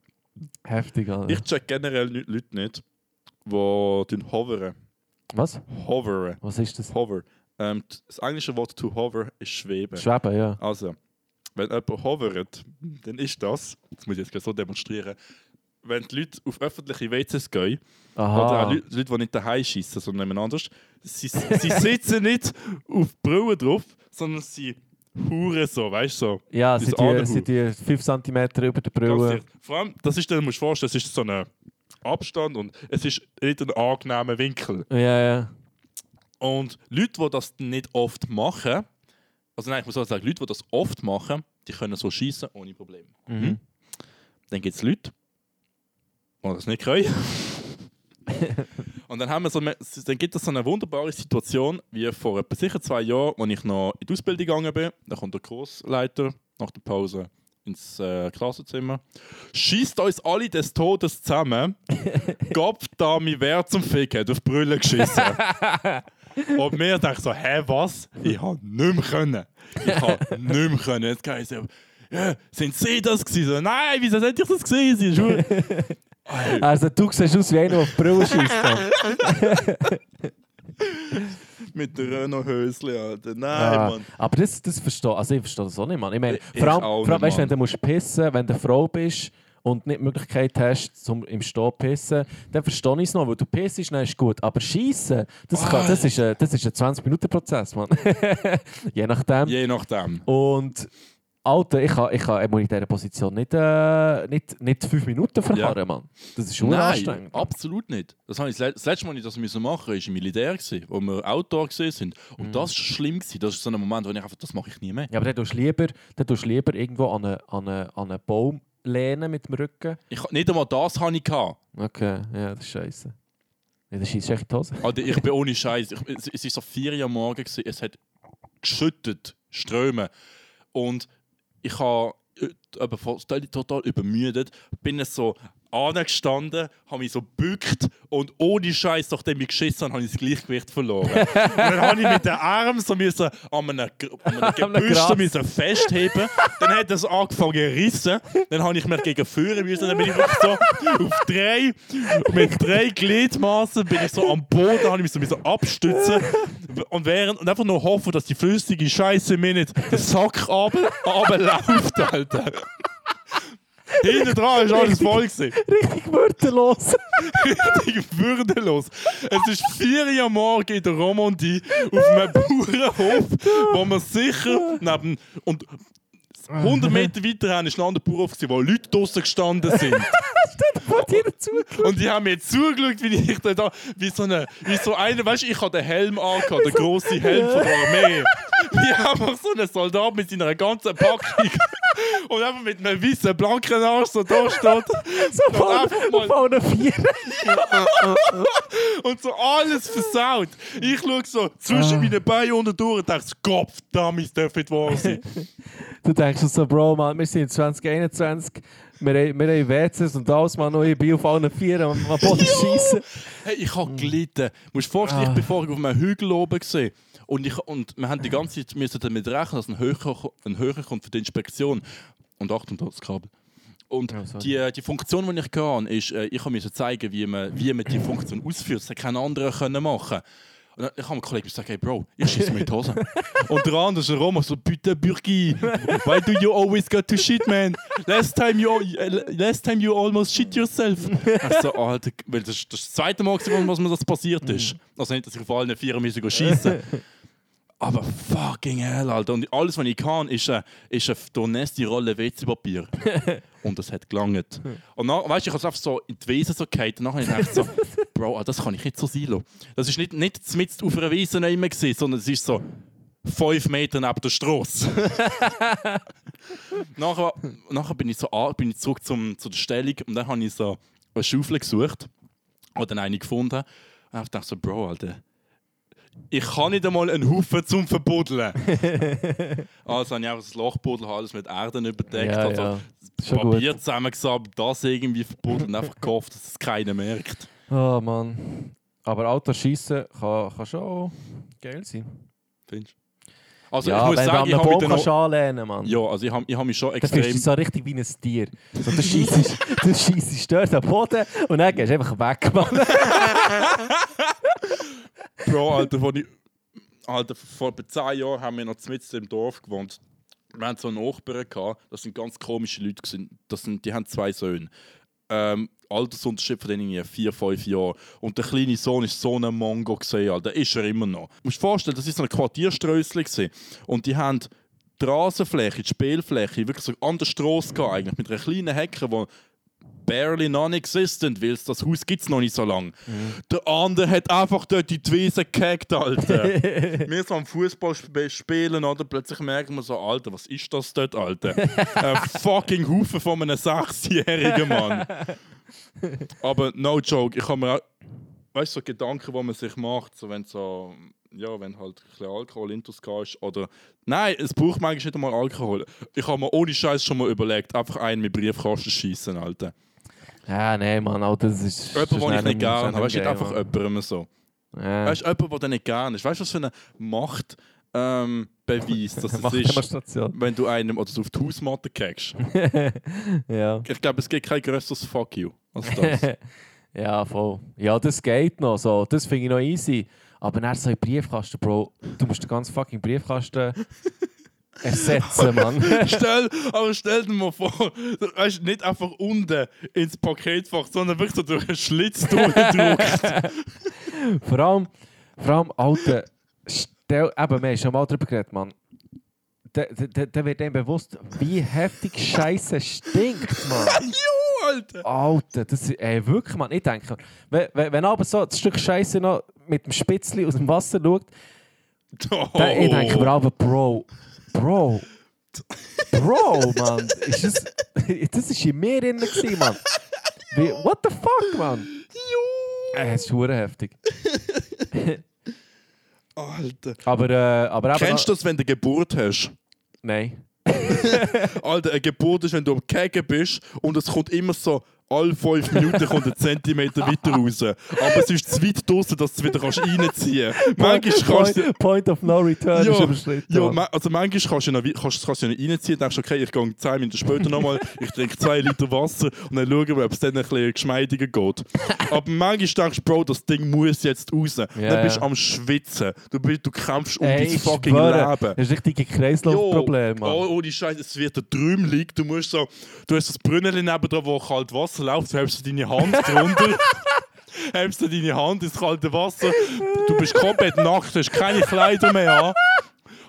Heftig, Alter. Ich check generell Leu- Leute nicht, die hoveren. Was? Hoveren. Was ist das? Hover. Ähm, das englische Wort to hover ist schweben. Schweben, ja. Also, wenn jemand hovert, dann ist das, das muss ich jetzt gleich so demonstrieren, wenn die Leute auf öffentliche WCs gehen, oder auch Aha. Leute, die nicht daheim schießen, sondern jemand anders, sie, sie [LAUGHS] sitzen nicht auf die Brille drauf, sondern sie huren so, weißt du? So. Ja, sind die, sind die 5 cm über der Brille. dicht. Vor allem, das ist, dann musst du vorstellen, es ist so ein Abstand und es ist nicht ein angenehmer Winkel. Ja, ja. Und Leute, die das nicht oft machen, also nein, ich muss auch sagen, Leute, die das oft machen, die können so schießen ohne Probleme. Mhm. Dann gibt es Leute, die das nicht können. [LAUGHS] Und dann, haben wir so, eine- dann gibt es so eine wunderbare Situation, wie vor etwa sicher zwei Jahren, als ich noch in die Ausbildung gegangen bin. Da kommt der Kursleiter nach der Pause ins äh, Klassenzimmer. Schießt uns alle des Todes zusammen. [LAUGHS] Gott da mir wer zum Fick hat auf Brille geschissen. [LAUGHS] Und mir denkt so, hä, was? Ich habe nicht mehr können. Ich habe nicht mehr können. Jetzt kann ich so, ja, sind Sie das gewesen? So, Nein, wieso sollte ich das gesehen? [LAUGHS] Also, du siehst aus wie einer, der auf die Brille schießt. Mit der Renault-Hösli, Alter. Nein, Ah, Mann. aber das, das verstehe also ich verstehe das auch nicht, Mann. Ich meine, vor allem, vor allem weißt, wenn du musst pissen wenn du eine Frau bist und nicht die Möglichkeit hast, zum im Stehen zu pissen, dann verstehe ich es noch, weil du pissest, dann ist gut. Aber schießen, das, kann, das, ist ein, das ist ein 20-Minuten-Prozess, Mann. [LAUGHS] Je nachdem. Je nachdem. Und Alter, ich kann, ich kann in dieser Position nicht, äh, nicht, nicht fünf Minuten verharren, Ja. Mann. Das ist schon Nein, anstrengend. absolut nicht. Das, habe ich, das le- das letzte Mal, als ich das machen musste, war im Militär, wo wir Outdoor sind. Und das war schlimm. Das ist so ein Moment, wo ich einfach, das mache ich nie mehr. Ja, aber dann tust du lieber, dann tust du lieber irgendwo an einen, an einen, an einen Baum lehnen mit dem Rücken. Ich, nicht einmal das hatte ich. Gehabt. Okay, ja, das ist scheiße. Ja, das schießt echt die Hose. Alter, ich bin ohne Scheiß. Ich- Es, es ist so vier Uhr am Morgen, gewesen, es hat geschüttet, Ströme. Und ich habe äh, total, total übermüdet, bin so angestanden, habe mich so bückt und ohne Scheiß, nachdem ich geschissen habe, habe ich das Gleichgewicht verloren. [LAUGHS] und dann habe ich mit den Armen so müssen an einem, an einem Gebüsch Gras. so müssen festheben. Dann hat es angefangen zu rissen. Dann habe ich mich gegen führen müssen. Dann bin ich so auf drei, mit drei Gliedmaßen bin ich so am Boden, habe ich mich so müssen abstützen und, während, und einfach nur hoffen, dass die flüssige Scheiße mir nicht den Sack runter- runterläuft, Alter. Hinten dran war alles voll. Gewesen. Richtig würdelos. [LAUGHS] Richtig würdelos. Es ist 4 Uhr am Morgen in der Romandie auf einem Bauernhof, wo man sicher neben. Und 100 Meter weiter haben ist ein anderer Bauernhof, wo Leute draußen gestanden sind. [LAUGHS] Und die haben mir zugeschaut, wie ich da, wie so eine, wie so einer, weißt du, ich hatte den Helm angehabt, den grossen Helm von der Armee. [LAUGHS] Wie einfach so ein Soldat mit seiner ganzen Packung und einfach mit einem weißen, blanken Arsch so da steht. [LAUGHS] So Und mal- auf allen vier. [LAUGHS] und so alles versaut. Ich schaue so zwischen meinen Beinen unten durch und denke, Gott, es darf nicht wahr sein. [LAUGHS] Du denkst so, Bro, Mann, wir sind 2021, wir, haben- wir haben WCs und alles, und ich bin auf allen vier am am Boden schießen. Hey, ich habe gelitten. Du musst vorstellen, ich Ah. bin vorher auf einem Hügel oben gesehen. Und, ich, und wir haben die ganze Zeit müssen damit rechnen, dass ein Höher, ein kommt für die Inspektion. Und Achtung, das Kabel. Und Oh, die, die Funktion, die ich kann, ist, äh, ich musste zeigen, wie man, wie man die Funktion ausführt. Das hat kein anderer können machen. Und dann, ich habe einem Kollegen gesagt, hey Bro, ich schieße mir die Hose. [LAUGHS] und der andere ist Roma so, bitte Bürgi, why do you always got to shit, man? Last time you, äh, last time you almost shit yourself. ich so, Alter, weil das, ist das zweite Mal, gewesen, was mir das passiert ist. Also nicht, dass ich auf allen vier müssen schießen [LAUGHS] Aber fucking hell, Alter. Und alles, was ich kann, ist eine, ist eine Donesti Rolle WC-Papier. [LAUGHS] und das hat gelangt. Und dann, weißt du, ich habe es einfach so in die Wiese so gehalten. Und dann habe ich gedacht so, [LAUGHS] Bro, ah, das kann ich nicht so sein lassen. Das ist nicht, nicht mitten auf einer Wiese noch immer, gewesen, sondern es ist so fünf Meter neben der Straße. [LAUGHS] nachher, nachher bin ich so an- bin ich zurück zum, zu der Stellung und dann habe ich so eine Schaufel gesucht oder dann eine gefunden. Und ich dachte so, Bro, Alter, ich kann nicht einmal einen Haufen zum Verbuddeln. [LAUGHS] also habe ich einfach das Loch buddelt, habe alles mit Erden überdeckt, Ja, also ja. das Schon gut. Papier zusammengesammelt, das irgendwie verbuddelt und einfach gehofft, dass es keiner merkt. Oh Mann. Aber Autoschießen kann, kann schon geil sein. Findest du? Also ja, ich muss wenn sagen, ich habe mich auch, anlehnen, Mann. ja, also ich habe ich habe mich schon extrem dich so richtig wie ein Tier. So, du schießt [LAUGHS] dort am Boden und dann gehst du einfach weg, Mann. [LAUGHS] Bro, Alter, wo ich, Alter, vor etwa 10 Jahren haben wir noch mitten im Dorf gewohnt. Wir hatten so Nachbarn, gehabt, das sind ganz komische Leute. gewesen. Das sind, die haben zwei Söhne. Ähm, Altersunterschied von denen irgendwie 4, 5 Jahre. Und der kleine Sohn ist so ein Mongo gesehen, Alter. Ist er immer noch. Du musst dir vorstellen, das ist so ein Quartierströssli gewesen. Und die haben die Rasenfläche, die Spielfläche, wirklich so an der Straße gehabt, eigentlich, mit einer kleinen Hecke, die barely non-existent, weil das Haus gibt es noch nicht so lange. Der andere hat einfach dort in die Wiese gehackt, Alter. [LAUGHS] wir so am Fußball sp spielen, oder? Plötzlich merken wir so, Alter, was ist das dort, Alter? [LAUGHS] Ein fucking Haufen von einem Sechsjährigen Mann. Aber no joke, ich habe mir auch, weißt du, so Gedanken, die man sich macht, so wenn so, ja, wenn halt ein bisschen Alkohol intus ist oder, nein, es braucht manchmal nicht einmal Alkohol. Ich habe mir ohne Scheiß schon mal überlegt, einfach einen mit Briefkasten schießen, Alter. Ja, nee, Mann, Alter, das ist... Jemand, den ich nicht gerne habe, du, nicht einfach jemandem so. Ja. Weißt du, jemand, den nicht gerne ist. Weißt du, was für eine Macht ähm, beweist, dass [LAUGHS] es ist, wenn du einem oder so auf die Hausmatte kriegst? [LAUGHS] ja. Ich glaube, es gibt kein grösseres Fuck you als das. [LAUGHS] ja, voll. Ja, das geht noch. So. Das finde ich noch easy. Aber dann so ein Briefkasten, Bro. Du musst den ganzen fucking Briefkasten ersetzen, Mann. [LAUGHS] stell, aber stell dir mal vor, du weißt, nicht einfach unten ins Paketfach, sondern wirklich so durch einen Schlitz durchgedruckt. [LAUGHS] vor allem, vor allem, Alter, stell, eben, wir haben schon mal darüber geredet, Mann. Da, da, da- da wird einem bewusst, wie heftig Scheiße stinkt, Mann. [LAUGHS] jo, Alter! Alter, das ist ey, wirklich, Mann. Ich denke, wenn, wenn, aber so das Stück Scheiße noch mit dem Spitzli aus dem Wasser schaut, Oh. dann ich denke mir aber, Bro, Bro, Bro, Mann, [LAUGHS] ist das, das ist in mir drin, gewesen, Mann. Wie, what the fuck, Mann? Jo! Äh, es ist hure heftig. [LAUGHS] Alter. Aber, äh, aber Kennst du das, wenn du Geburt hast? Nein. [LAUGHS] Alter, eine Geburt ist, wenn du am Kegen bist und es kommt immer so, alle fünf Minuten kommt ein Zentimeter weiter raus. Aber es ist zu weit draußen, dass du es wieder kannst reinziehen kannst. Manchmal kannst du... Point, of no return ist Ja, überschritten. ja, Mann. ma- also manchmal kannst du, noch, wei- kannst, kannst du ja nicht reinziehen, denkst okay, ich gehe 10 Minuten später nochmal, ich trinke 2 Liter Wasser und dann schauen wir, ob es dann ein bisschen geschmeidiger geht. Aber manchmal denkst du, Bro, das Ding muss jetzt raus. dann bist du am Schwitzen. Du, bist, du kämpfst um Ey, dein fucking schwöre, Leben. Das ist richtig ein Kreislaufproblem, Mann. Oh, ohne Scheiß, es wird ein Träum liegt. Du musst so, du hast das Brünneli neben dir, wo kalt Wasser läuft, du hältst deine Hand drunter. [LAUGHS] hältst du deine Hand ins kalte Wasser. Du bist komplett nackt, hast keine Kleider mehr an.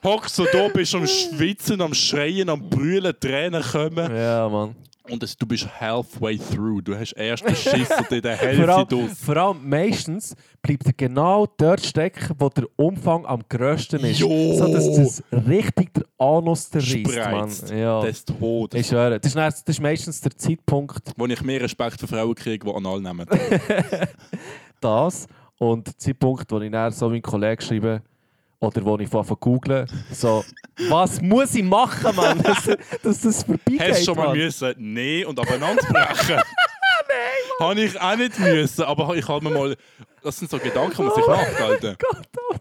Hockst so da, bist am Schwitzen, am Schreien, am Brüllen, Tränen kommen. Ja, Mann. Und es, du bist halfway through. Du hast erst beschissen und in der [LAUGHS] Vor Hälfte allem, durch. vor allem meistens bleibt er genau dort stecken, wo der Umfang am grössten ist. Jo! So dass das richtig der Anus zerreißt, Mann. Spreizt. Ja. Des Todes. Ich schwöre, das ist, das ist meistens der Zeitpunkt, Wo ich mehr Respekt für Frauen kriege, die anal nehmen. [LAUGHS] das und der Zeitpunkt, wo ich dann so meinen Kollegen schreibe, oder wo ich von google, so, was muss ich machen, Mann, [LAUGHS] dass, dass das vorbeigeht, Hast du schon mal Mann. müssen nee und aneinander brechen? [LAUGHS] Nein, Habe ich auch nicht müssen, aber ich habe mir mal... Das sind so Gedanken, die man sich macht, Alter.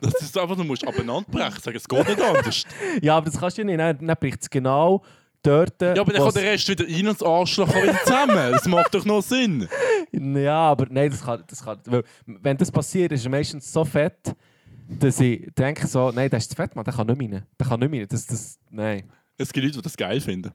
Das ist einfach, du musst aneinander brechen, sagen, es geht nicht anders. [LAUGHS] Ja, aber das kannst du ja nicht, dann, dann bricht es genau dort, Ja, aber dann kommt der Rest wieder rein und das Arschloch kann wieder zusammen. Das macht doch noch Sinn. Ja, aber nein, das kann, das kann. Weil, wenn das passiert, ist er meistens so fett, dass ich denke so, nein, das ist zu fett, man, der kann nicht mehr rein. Der kann nicht mehr rein. Das, das, nein. Es gibt Leute, die das geil finden.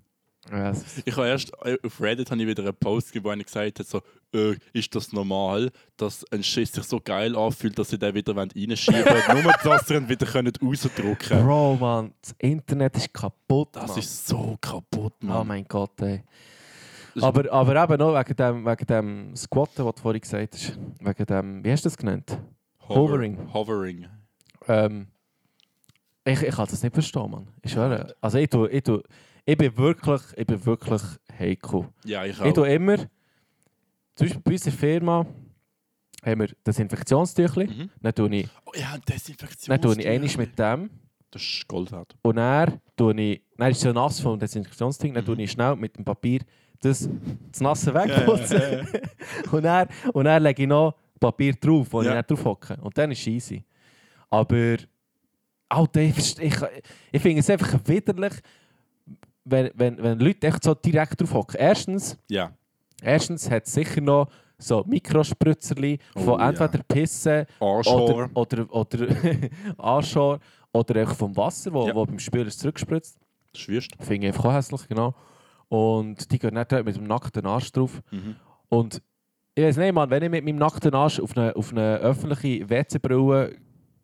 Ja, Ich habe erst äh, auf Reddit habe ich wieder einen Post gegeben, wo einer gesagt hat, so, äh, ist das normal, dass ein Schiss sich so geil anfühlt, dass sie den wieder reinschieben wollen, [LAUGHS] nur dass sie ihn wieder rausdrücken können. Bro, Mann, das Internet ist kaputt. Das Mann. ist so kaputt, Oh Mann. mein Gott, ey. Aber, aber eben noch wegen dem, wegen dem Squatten, was du vorhin gesagt hast. Wegen dem, wie hast du das genannt? Hover- Hovering. Hovering. Ähm, ich, ich kann das nicht verstehen, Mann. Ich schwöre. Also ich, tu, ich, tu, ich bin wirklich, ich bin wirklich heikel. Ja, ich Ich auch. tue immer, zum Beispiel bei unserer Firma, haben wir das Infektionstüchli. Mhm. Dann tue ich, Oh ja, Desinfektion. dann tue ich einmal mit dem. Das ist Gold wert. Und dann tue ich, dann ist es so nass vom Desinfektionsding, dann tue ich schnell mit dem Papier das, das Nasse wegputzen. [LAUGHS] und, dann, und dann lege ich noch Papier drauf, wo Ja. ich nicht drauf hocke. Und dann ist es easy. Aber, Alter, ich, ich, ich finde es einfach widerlich, wenn, wenn, wenn Leute echt so direkt drauf hocken. Erstens, Ja. erstens hat es sicher noch so Mikrospritzerli von Oh, entweder Pissen Arschhaar. oder, oder, oder [LAUGHS] Arschhaar oder einfach vom Wasser, wo, Ja. wo beim Spüler zurückspritzt. Das ist wüst. Finde ich einfach auch hässlich, genau. Und die gehen nicht mit dem nackten Arsch drauf. Mhm. Und ich weiß nicht, Mann, wenn ich mit meinem nackten Arsch auf eine, auf eine öffentliche WC-Brille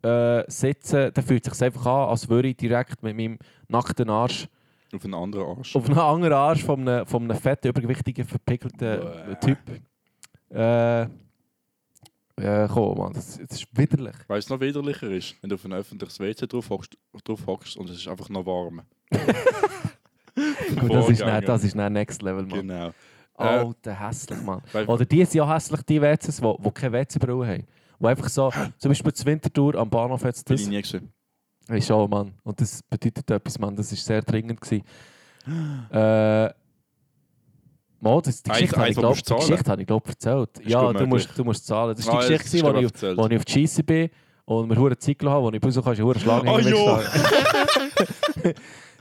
äh, sitze, dann fühlt es sich einfach an, als würde ich direkt mit meinem nackten Arsch Auf einen anderen Arsch. auf einen anderen Arsch von einem, von einem fetten, übergewichtigen, verpickelten Bäh. Typ äh, äh, kommen, Mann. Das, das ist widerlich. Weißt du, was noch widerlicher ist? Wenn du auf ein öffentliches WC drauf hockst, drauf hockst und es ist einfach noch warm. Gut, [LAUGHS] das ist, nicht, das ist nicht Next Level, Mann. Genau. Alter, hässlich, Mann. Weil- Oder die sind ja hässlich, die WCs, die, die keine WC-Brille haben. Die einfach so, zum Beispiel zur Wintertour am Bahnhof jetzt Bin das. ich nie gesehen. Hey, schon, Mann. Und das bedeutet etwas, Mann. Das war sehr dringend. Gewesen. äh, Mal, das, die Geschichte habe ich, wo glaub, die. Geschichte ich glaube erzählt. Ist Ja, du musst, du musst zahlen. Das war die Ah, Geschichte, hast wo du ich, wo ich auf die Scheisse bin und wir hure Zeit haben, wo ich Bus kannst, hure Schlange Oh, jo.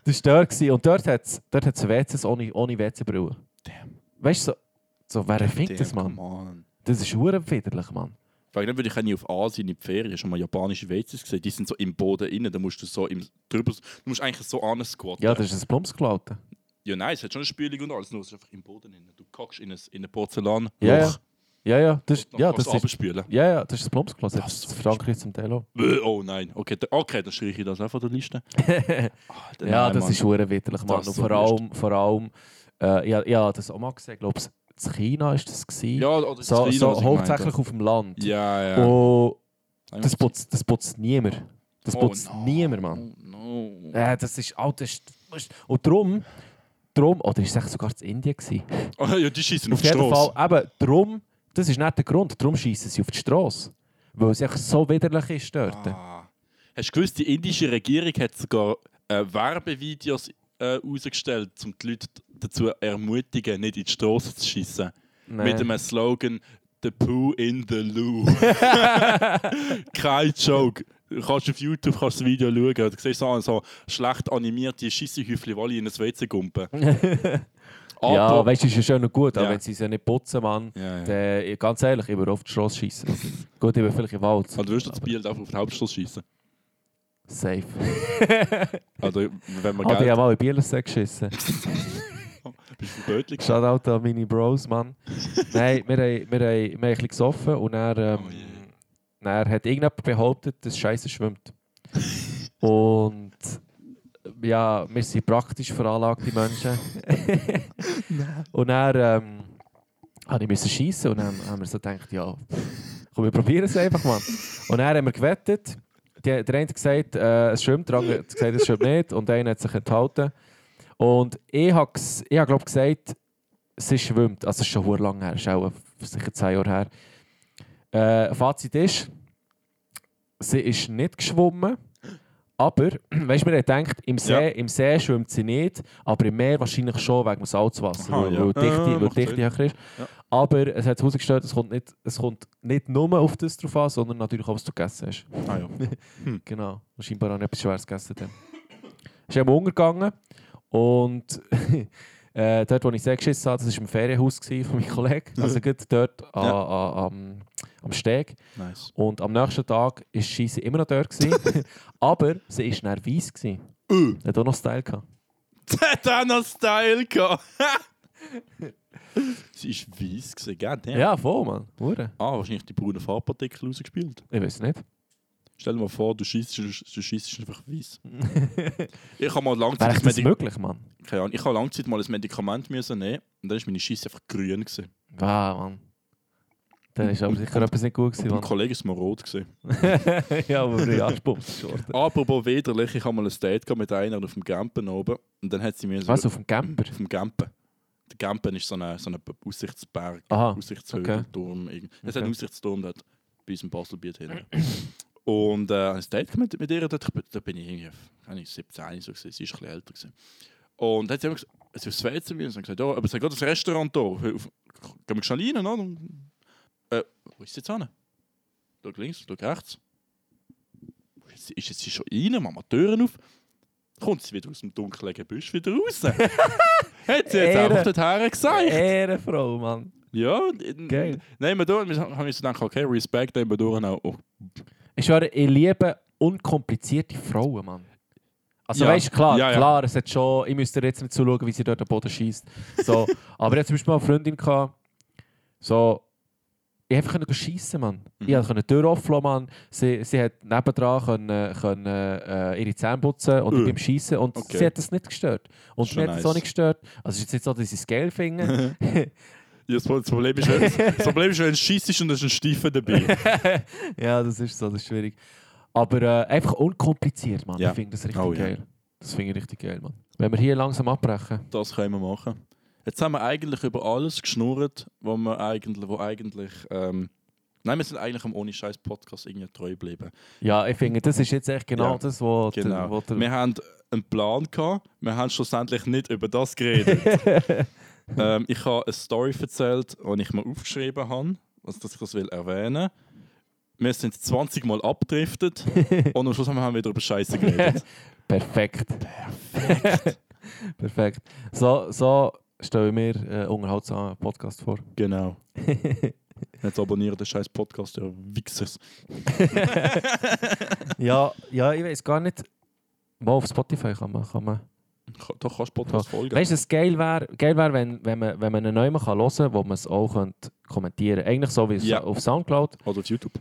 Das war dort. Und dort hat es dort hat's WCs ohne, ohne WC-Brille. Damn. Weißt du, so, so, wer findet das, Mann? Mann. Das ist hure widerlich, Mann. Weil dann würde ich nie auf Asien in die Ferien schon mal japanische WCs gesehen. Die sind so im Boden innen. Da musst du so im drüber. Du musst eigentlich so ansquatten. Ja, das ist ein Plumpsklauten. ja, nein, es hat schon eine Spülung und alles. Nur es ist einfach im Boden innen. Du kackst in ein, in ein Porzellan. Ja, ja. Ja, ja, das, Dann ja, das ist, ja, ja, das ist ein Plumpsklauten. Das Das ist ist Frankreich zum Teil auch. Oh nein. Okay, okay dann streiche ich das auch von der Liste. [LAUGHS] Alter, ja, nein, das Mann. ist hure widerlich, Mann. Das Und ist so vor allem, vor allem äh, ja, ja, das auch mal gesehen, ich China war das. Gewesen. Ja, oder so China, so hauptsächlich auf dem Land. Ja, ja. Und das putzt, das putzt niemand. Das Oh, putzt no. niemand, Mann. No. Äh, das ist. Das ist, und darum, darum, oder ist es sogar in Indien gewesen? Oh, [LAUGHS] ja, die schießen auf Auf die jeden Straße. Fall, eben, darum, das ist nicht der Grund, darum schießen sie auf die Straße. Weil es so widerlich ist dort. Ah. Hast du gewusst, die indische Regierung hat sogar äh, Werbevideos äh, rausgestellt, um die Leute dazu zu ermutigen, nicht in die Straße zu schießen. Mit dem Slogan The Poo in the Loo. [LAUGHS] Kein Joke. Du kannst auf YouTube kannst das Video schauen. Du siehst so, so schlecht animierte Schissehäufchen, die alle in ein WC gumpen. [LAUGHS] ja, Aber- weißt du, ist ja schön und gut, aber Ja. wenn sie es ja nicht putzen, Mann, Ja, ja. dann, ganz ehrlich, ich würde auf die Straße schießen. [LAUGHS] gut, ich bin vielleicht im Wald. Also, du wirst das Bild auf den Hauptstraße schießen. Safe. Also, wenn man Habe ich Geld... ja mal in Bielefeld geschissen. Bist du dem Bötli Shoutout an meine Bros, Mann. [LAUGHS] Nein, wir haben, wir haben, wir haben ein bisschen gesoffen und dann, ähm, Oh dann hat irgendjemand behauptet, dass Scheiße schwimmt. und ja, wir sind praktisch veranlagte Menschen. [LAUGHS] und dann ähm, habe ich müssen schiessen und dann haben wir so gedacht, ja, komm, wir probieren es einfach, Mann. Und dann haben wir gewettet. Die, der eine hat gesagt, äh, es schwimmt, der andere hat gesagt, es schwimmt nicht und der eine hat sich enthalten. Und ich habe ich hab, glaub, gesagt, sie schwimmt. Also, es ist schon sehr lange her, es ist auch sicher zehn Jahre her. Äh, Fazit ist, sie ist nicht geschwommen. Aber, [CLEARS THROAT] weißt du, man denkt, im See, Ja. im See schwimmt sie nicht, aber im Meer wahrscheinlich schon wegen dem Salzwasser, Aha, weil, ja. weil Dichte, Ah, weil Dichte höher ist. Ja. Aber es hat herausgestellt, es kommt, nicht, es kommt nicht nur auf das drauf an, sondern natürlich auch, was du gegessen hast. Ah, ja. [LAUGHS] Genau. Und scheinbar habe ich etwas Schweres gegessen. Dann. Ist eben untergegangen. Und [LAUGHS] äh, dort, wo ich sehr geschissen habe, das war im Ferienhaus von meinem Kollegen. Also gut dort an, Ja. an, am, am Steg. Nice. Und am nächsten Tag war Scheisse immer noch dort. Gewesen. [LAUGHS] Aber sie war dann weiss. Gewesen. Äh, Hat auch noch Style gehabt. [LAUGHS] Hat auch noch Style gehabt. Sie ist weiss gewesen, gell? Ja, Ja. voll, Mann. Hure. Ah, wahrscheinlich die braunen Farbpartikel rausgespielt. Ich weiß nicht. Stell dir mal vor, du schießt, du schießt einfach weiss. [LAUGHS] ich habe mal langzeit Wäre das Medi- möglich, Mann? keine Ahnung, ich habe langzeit mal ein Medikament müssen nehmen und dann ist meine Scheisse einfach grün gewesen. Wow, Mann. Dann ist aber sicher und- etwas nicht gut gewesen, mein. Kollege ist mal rot gewesen. [LAUGHS] ja, aber Anspruch schon. [LAUGHS] Apropos widerlich, ich habe mal ein Date mit einer auf dem Gampen oben und dann hat sie mir so Was, auf dem Camper? auf dem Gampen. Der Gampen ist so ein so eine Aussichtsberg, Aha, Aussichtshöhe, Turm. irgend- Es hat Okay. einen Aussichtsturm dort bei uns im Baselbiet hinten. Und äh, ein Date mit, mit ihr, dort, da bin ich irgendwie keine 17 so gewesen, sie ist ein bisschen älter gewesen. Und dann hat sie immer gesagt, sie ist Schweizer wie und sie hat gesagt, ja, aber es hat gerade ein Restaurant da, auf, auf, gehen wir schnell rein, oder? Äh, wo ist sie jetzt hin? Schau links, schau rechts. Ist, ist jetzt sie schon rein, machen wir die Türen auf. Kommt sie wieder aus dem dunklen Gebüsch wieder raus. [LAUGHS] hat sie jetzt einfach dorthin gesagt. Ehrenfrau, Mann. Ja, Geil. nehmen wir durch. Wir haben uns gedacht, okay, Respekt, nehmen wir durch. Auch. Oh, Ich schwöre, ich liebe unkomplizierte Frauen, Mann. Also Ja. weißt du, klar, Ja, ja. klar, es hat schon, ich müsste jetzt nicht zuschauen, wie sie dort den Boden schießt. So, [LAUGHS] aber ich hatte zum Beispiel mal eine Freundin, gehabt, so, ich einfach können schiessen, Mann. Ich Mhm. konnte die Tür offen Mann. Sie, sie hat nebendran können, können, äh, ihre Zähne putzen und ich Äh. beim Schießen und Okay. sie hat das nicht gestört. Und mir hat nice. auch nicht gestört. Also es ist jetzt nicht so, dass ich es geil finde. [LAUGHS] [LAUGHS] Ja, das Problem ist, wenn- das Problem ist, wenn du schießt und da ist ein Stiefel dabei. [LAUGHS] ja, das ist so, das ist schwierig. Aber äh, einfach unkompliziert, Mann. Ja. Ich finde das richtig Oh, ja. geil. Das finde ich richtig geil, Mann. Wenn wir hier langsam abbrechen. Das können wir machen. Jetzt haben wir eigentlich über alles geschnurrt, wo wir eigentlich, wo eigentlich, ähm, nein, wir sind eigentlich am ohne Scheiß Podcast irgendwie treu geblieben. Ja, ich finde, das ist jetzt echt genau Ja, das, was Genau. der, wo der wir haben einen Plan gehabt, wir haben schlussendlich nicht über das geredet. [LAUGHS] [LAUGHS] ähm, ich habe eine Story erzählt, die ich mir aufgeschrieben habe, also dass ich das will erwähnen. Wir sind 20 Mal abgedriftet [LAUGHS] und am Schluss haben wir wieder über Scheiße geredet. [LAUGHS] Perfekt. Perfekt. So, so stellen wir äh, unterhaltsamen Podcast vor. genau. Jetzt abonnieren den scheiß Podcast, ja, Wichsers. ja, ja, ich weiß gar nicht. Wo auf Spotify kann man. Kann man. Doch, kannst du Podcast folgen. Weißt du, es geil wäre, geil wär, wenn, wenn man, wenn man einen neuen kann hören kann, wo man es auch könnte kommentieren könnte. Eigentlich so wie Ja. auf Soundcloud. Oder auf YouTube.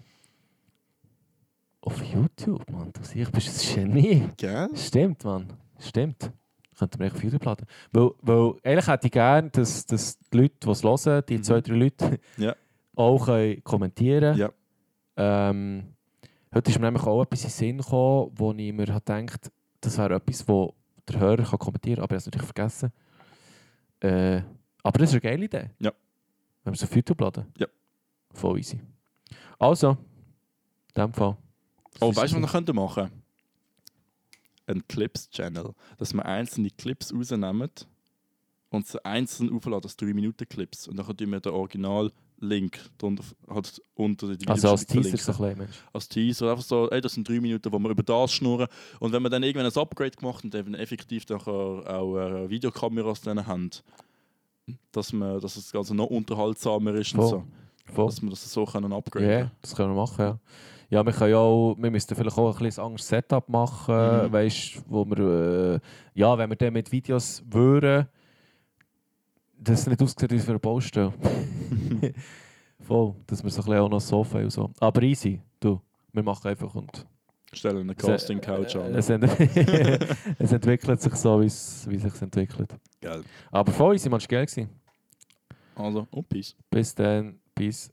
Auf YouTube, Mann. Du siehst, bist ein Genie. Gell? Stimmt, Mann. Stimmt. Könnten wir echt auf YouTube laden. Weil, weil eigentlich hätte ich gerne, dass, dass die Leute, die es hören, die Mhm. zwei, drei Leute, [LAUGHS] Ja. auch können kommentieren Ja. ähm, Heute ist mir nämlich auch etwas in den Sinn gekommen, wo ich mir habe gedacht das wäre etwas, wo der Hörer kann kommentieren aber ich habe es natürlich vergessen. Äh, aber das ist eine geile Idee. Ja. Wenn wir es auf YouTube laden. Ja. Voll easy. Also, in dem Fall. Oh, weißt du, was wir könnten machen? Ein Clips-Channel. Dass wir einzelne Clips rausnehmen und sie einzeln aufladen, als 3-Minuten-Clips. Und dann können wir den Original-Link drunter, halt unter die Also als Teaser so ein bisschen. Als Teaser. Einfach so, ey, das sind 3 Minuten, wo wir über das schnurren. Und wenn wir dann irgendwann ein Upgrade gemacht und eben effektiv nachher auch äh, Videokameras dann haben, dass, wir, dass das Ganze noch unterhaltsamer ist und Voll. so. Voll. Dass wir das so können Ja, upgraden das können wir machen, ja. Ja, wir können ja auch, wir müssten vielleicht auch ein bisschen anderes Setup machen, Mhm. weißt, wo wir, äh, ja, wenn wir dann mit Videos würden, das nicht aussieht wie für eine Baustelle. [LAUGHS] Voll, dass wir so ein bisschen auch noch Sofa und so. Aber easy, du, wir machen einfach und Stellen eine Casting-Couch äh, an. es, ent [LAUGHS] es entwickelt sich so, wie es wie es sich entwickelt. Geil. Aber voll easy, man, es war geil. gewesen. Also, und Peace. Bis dann, peace.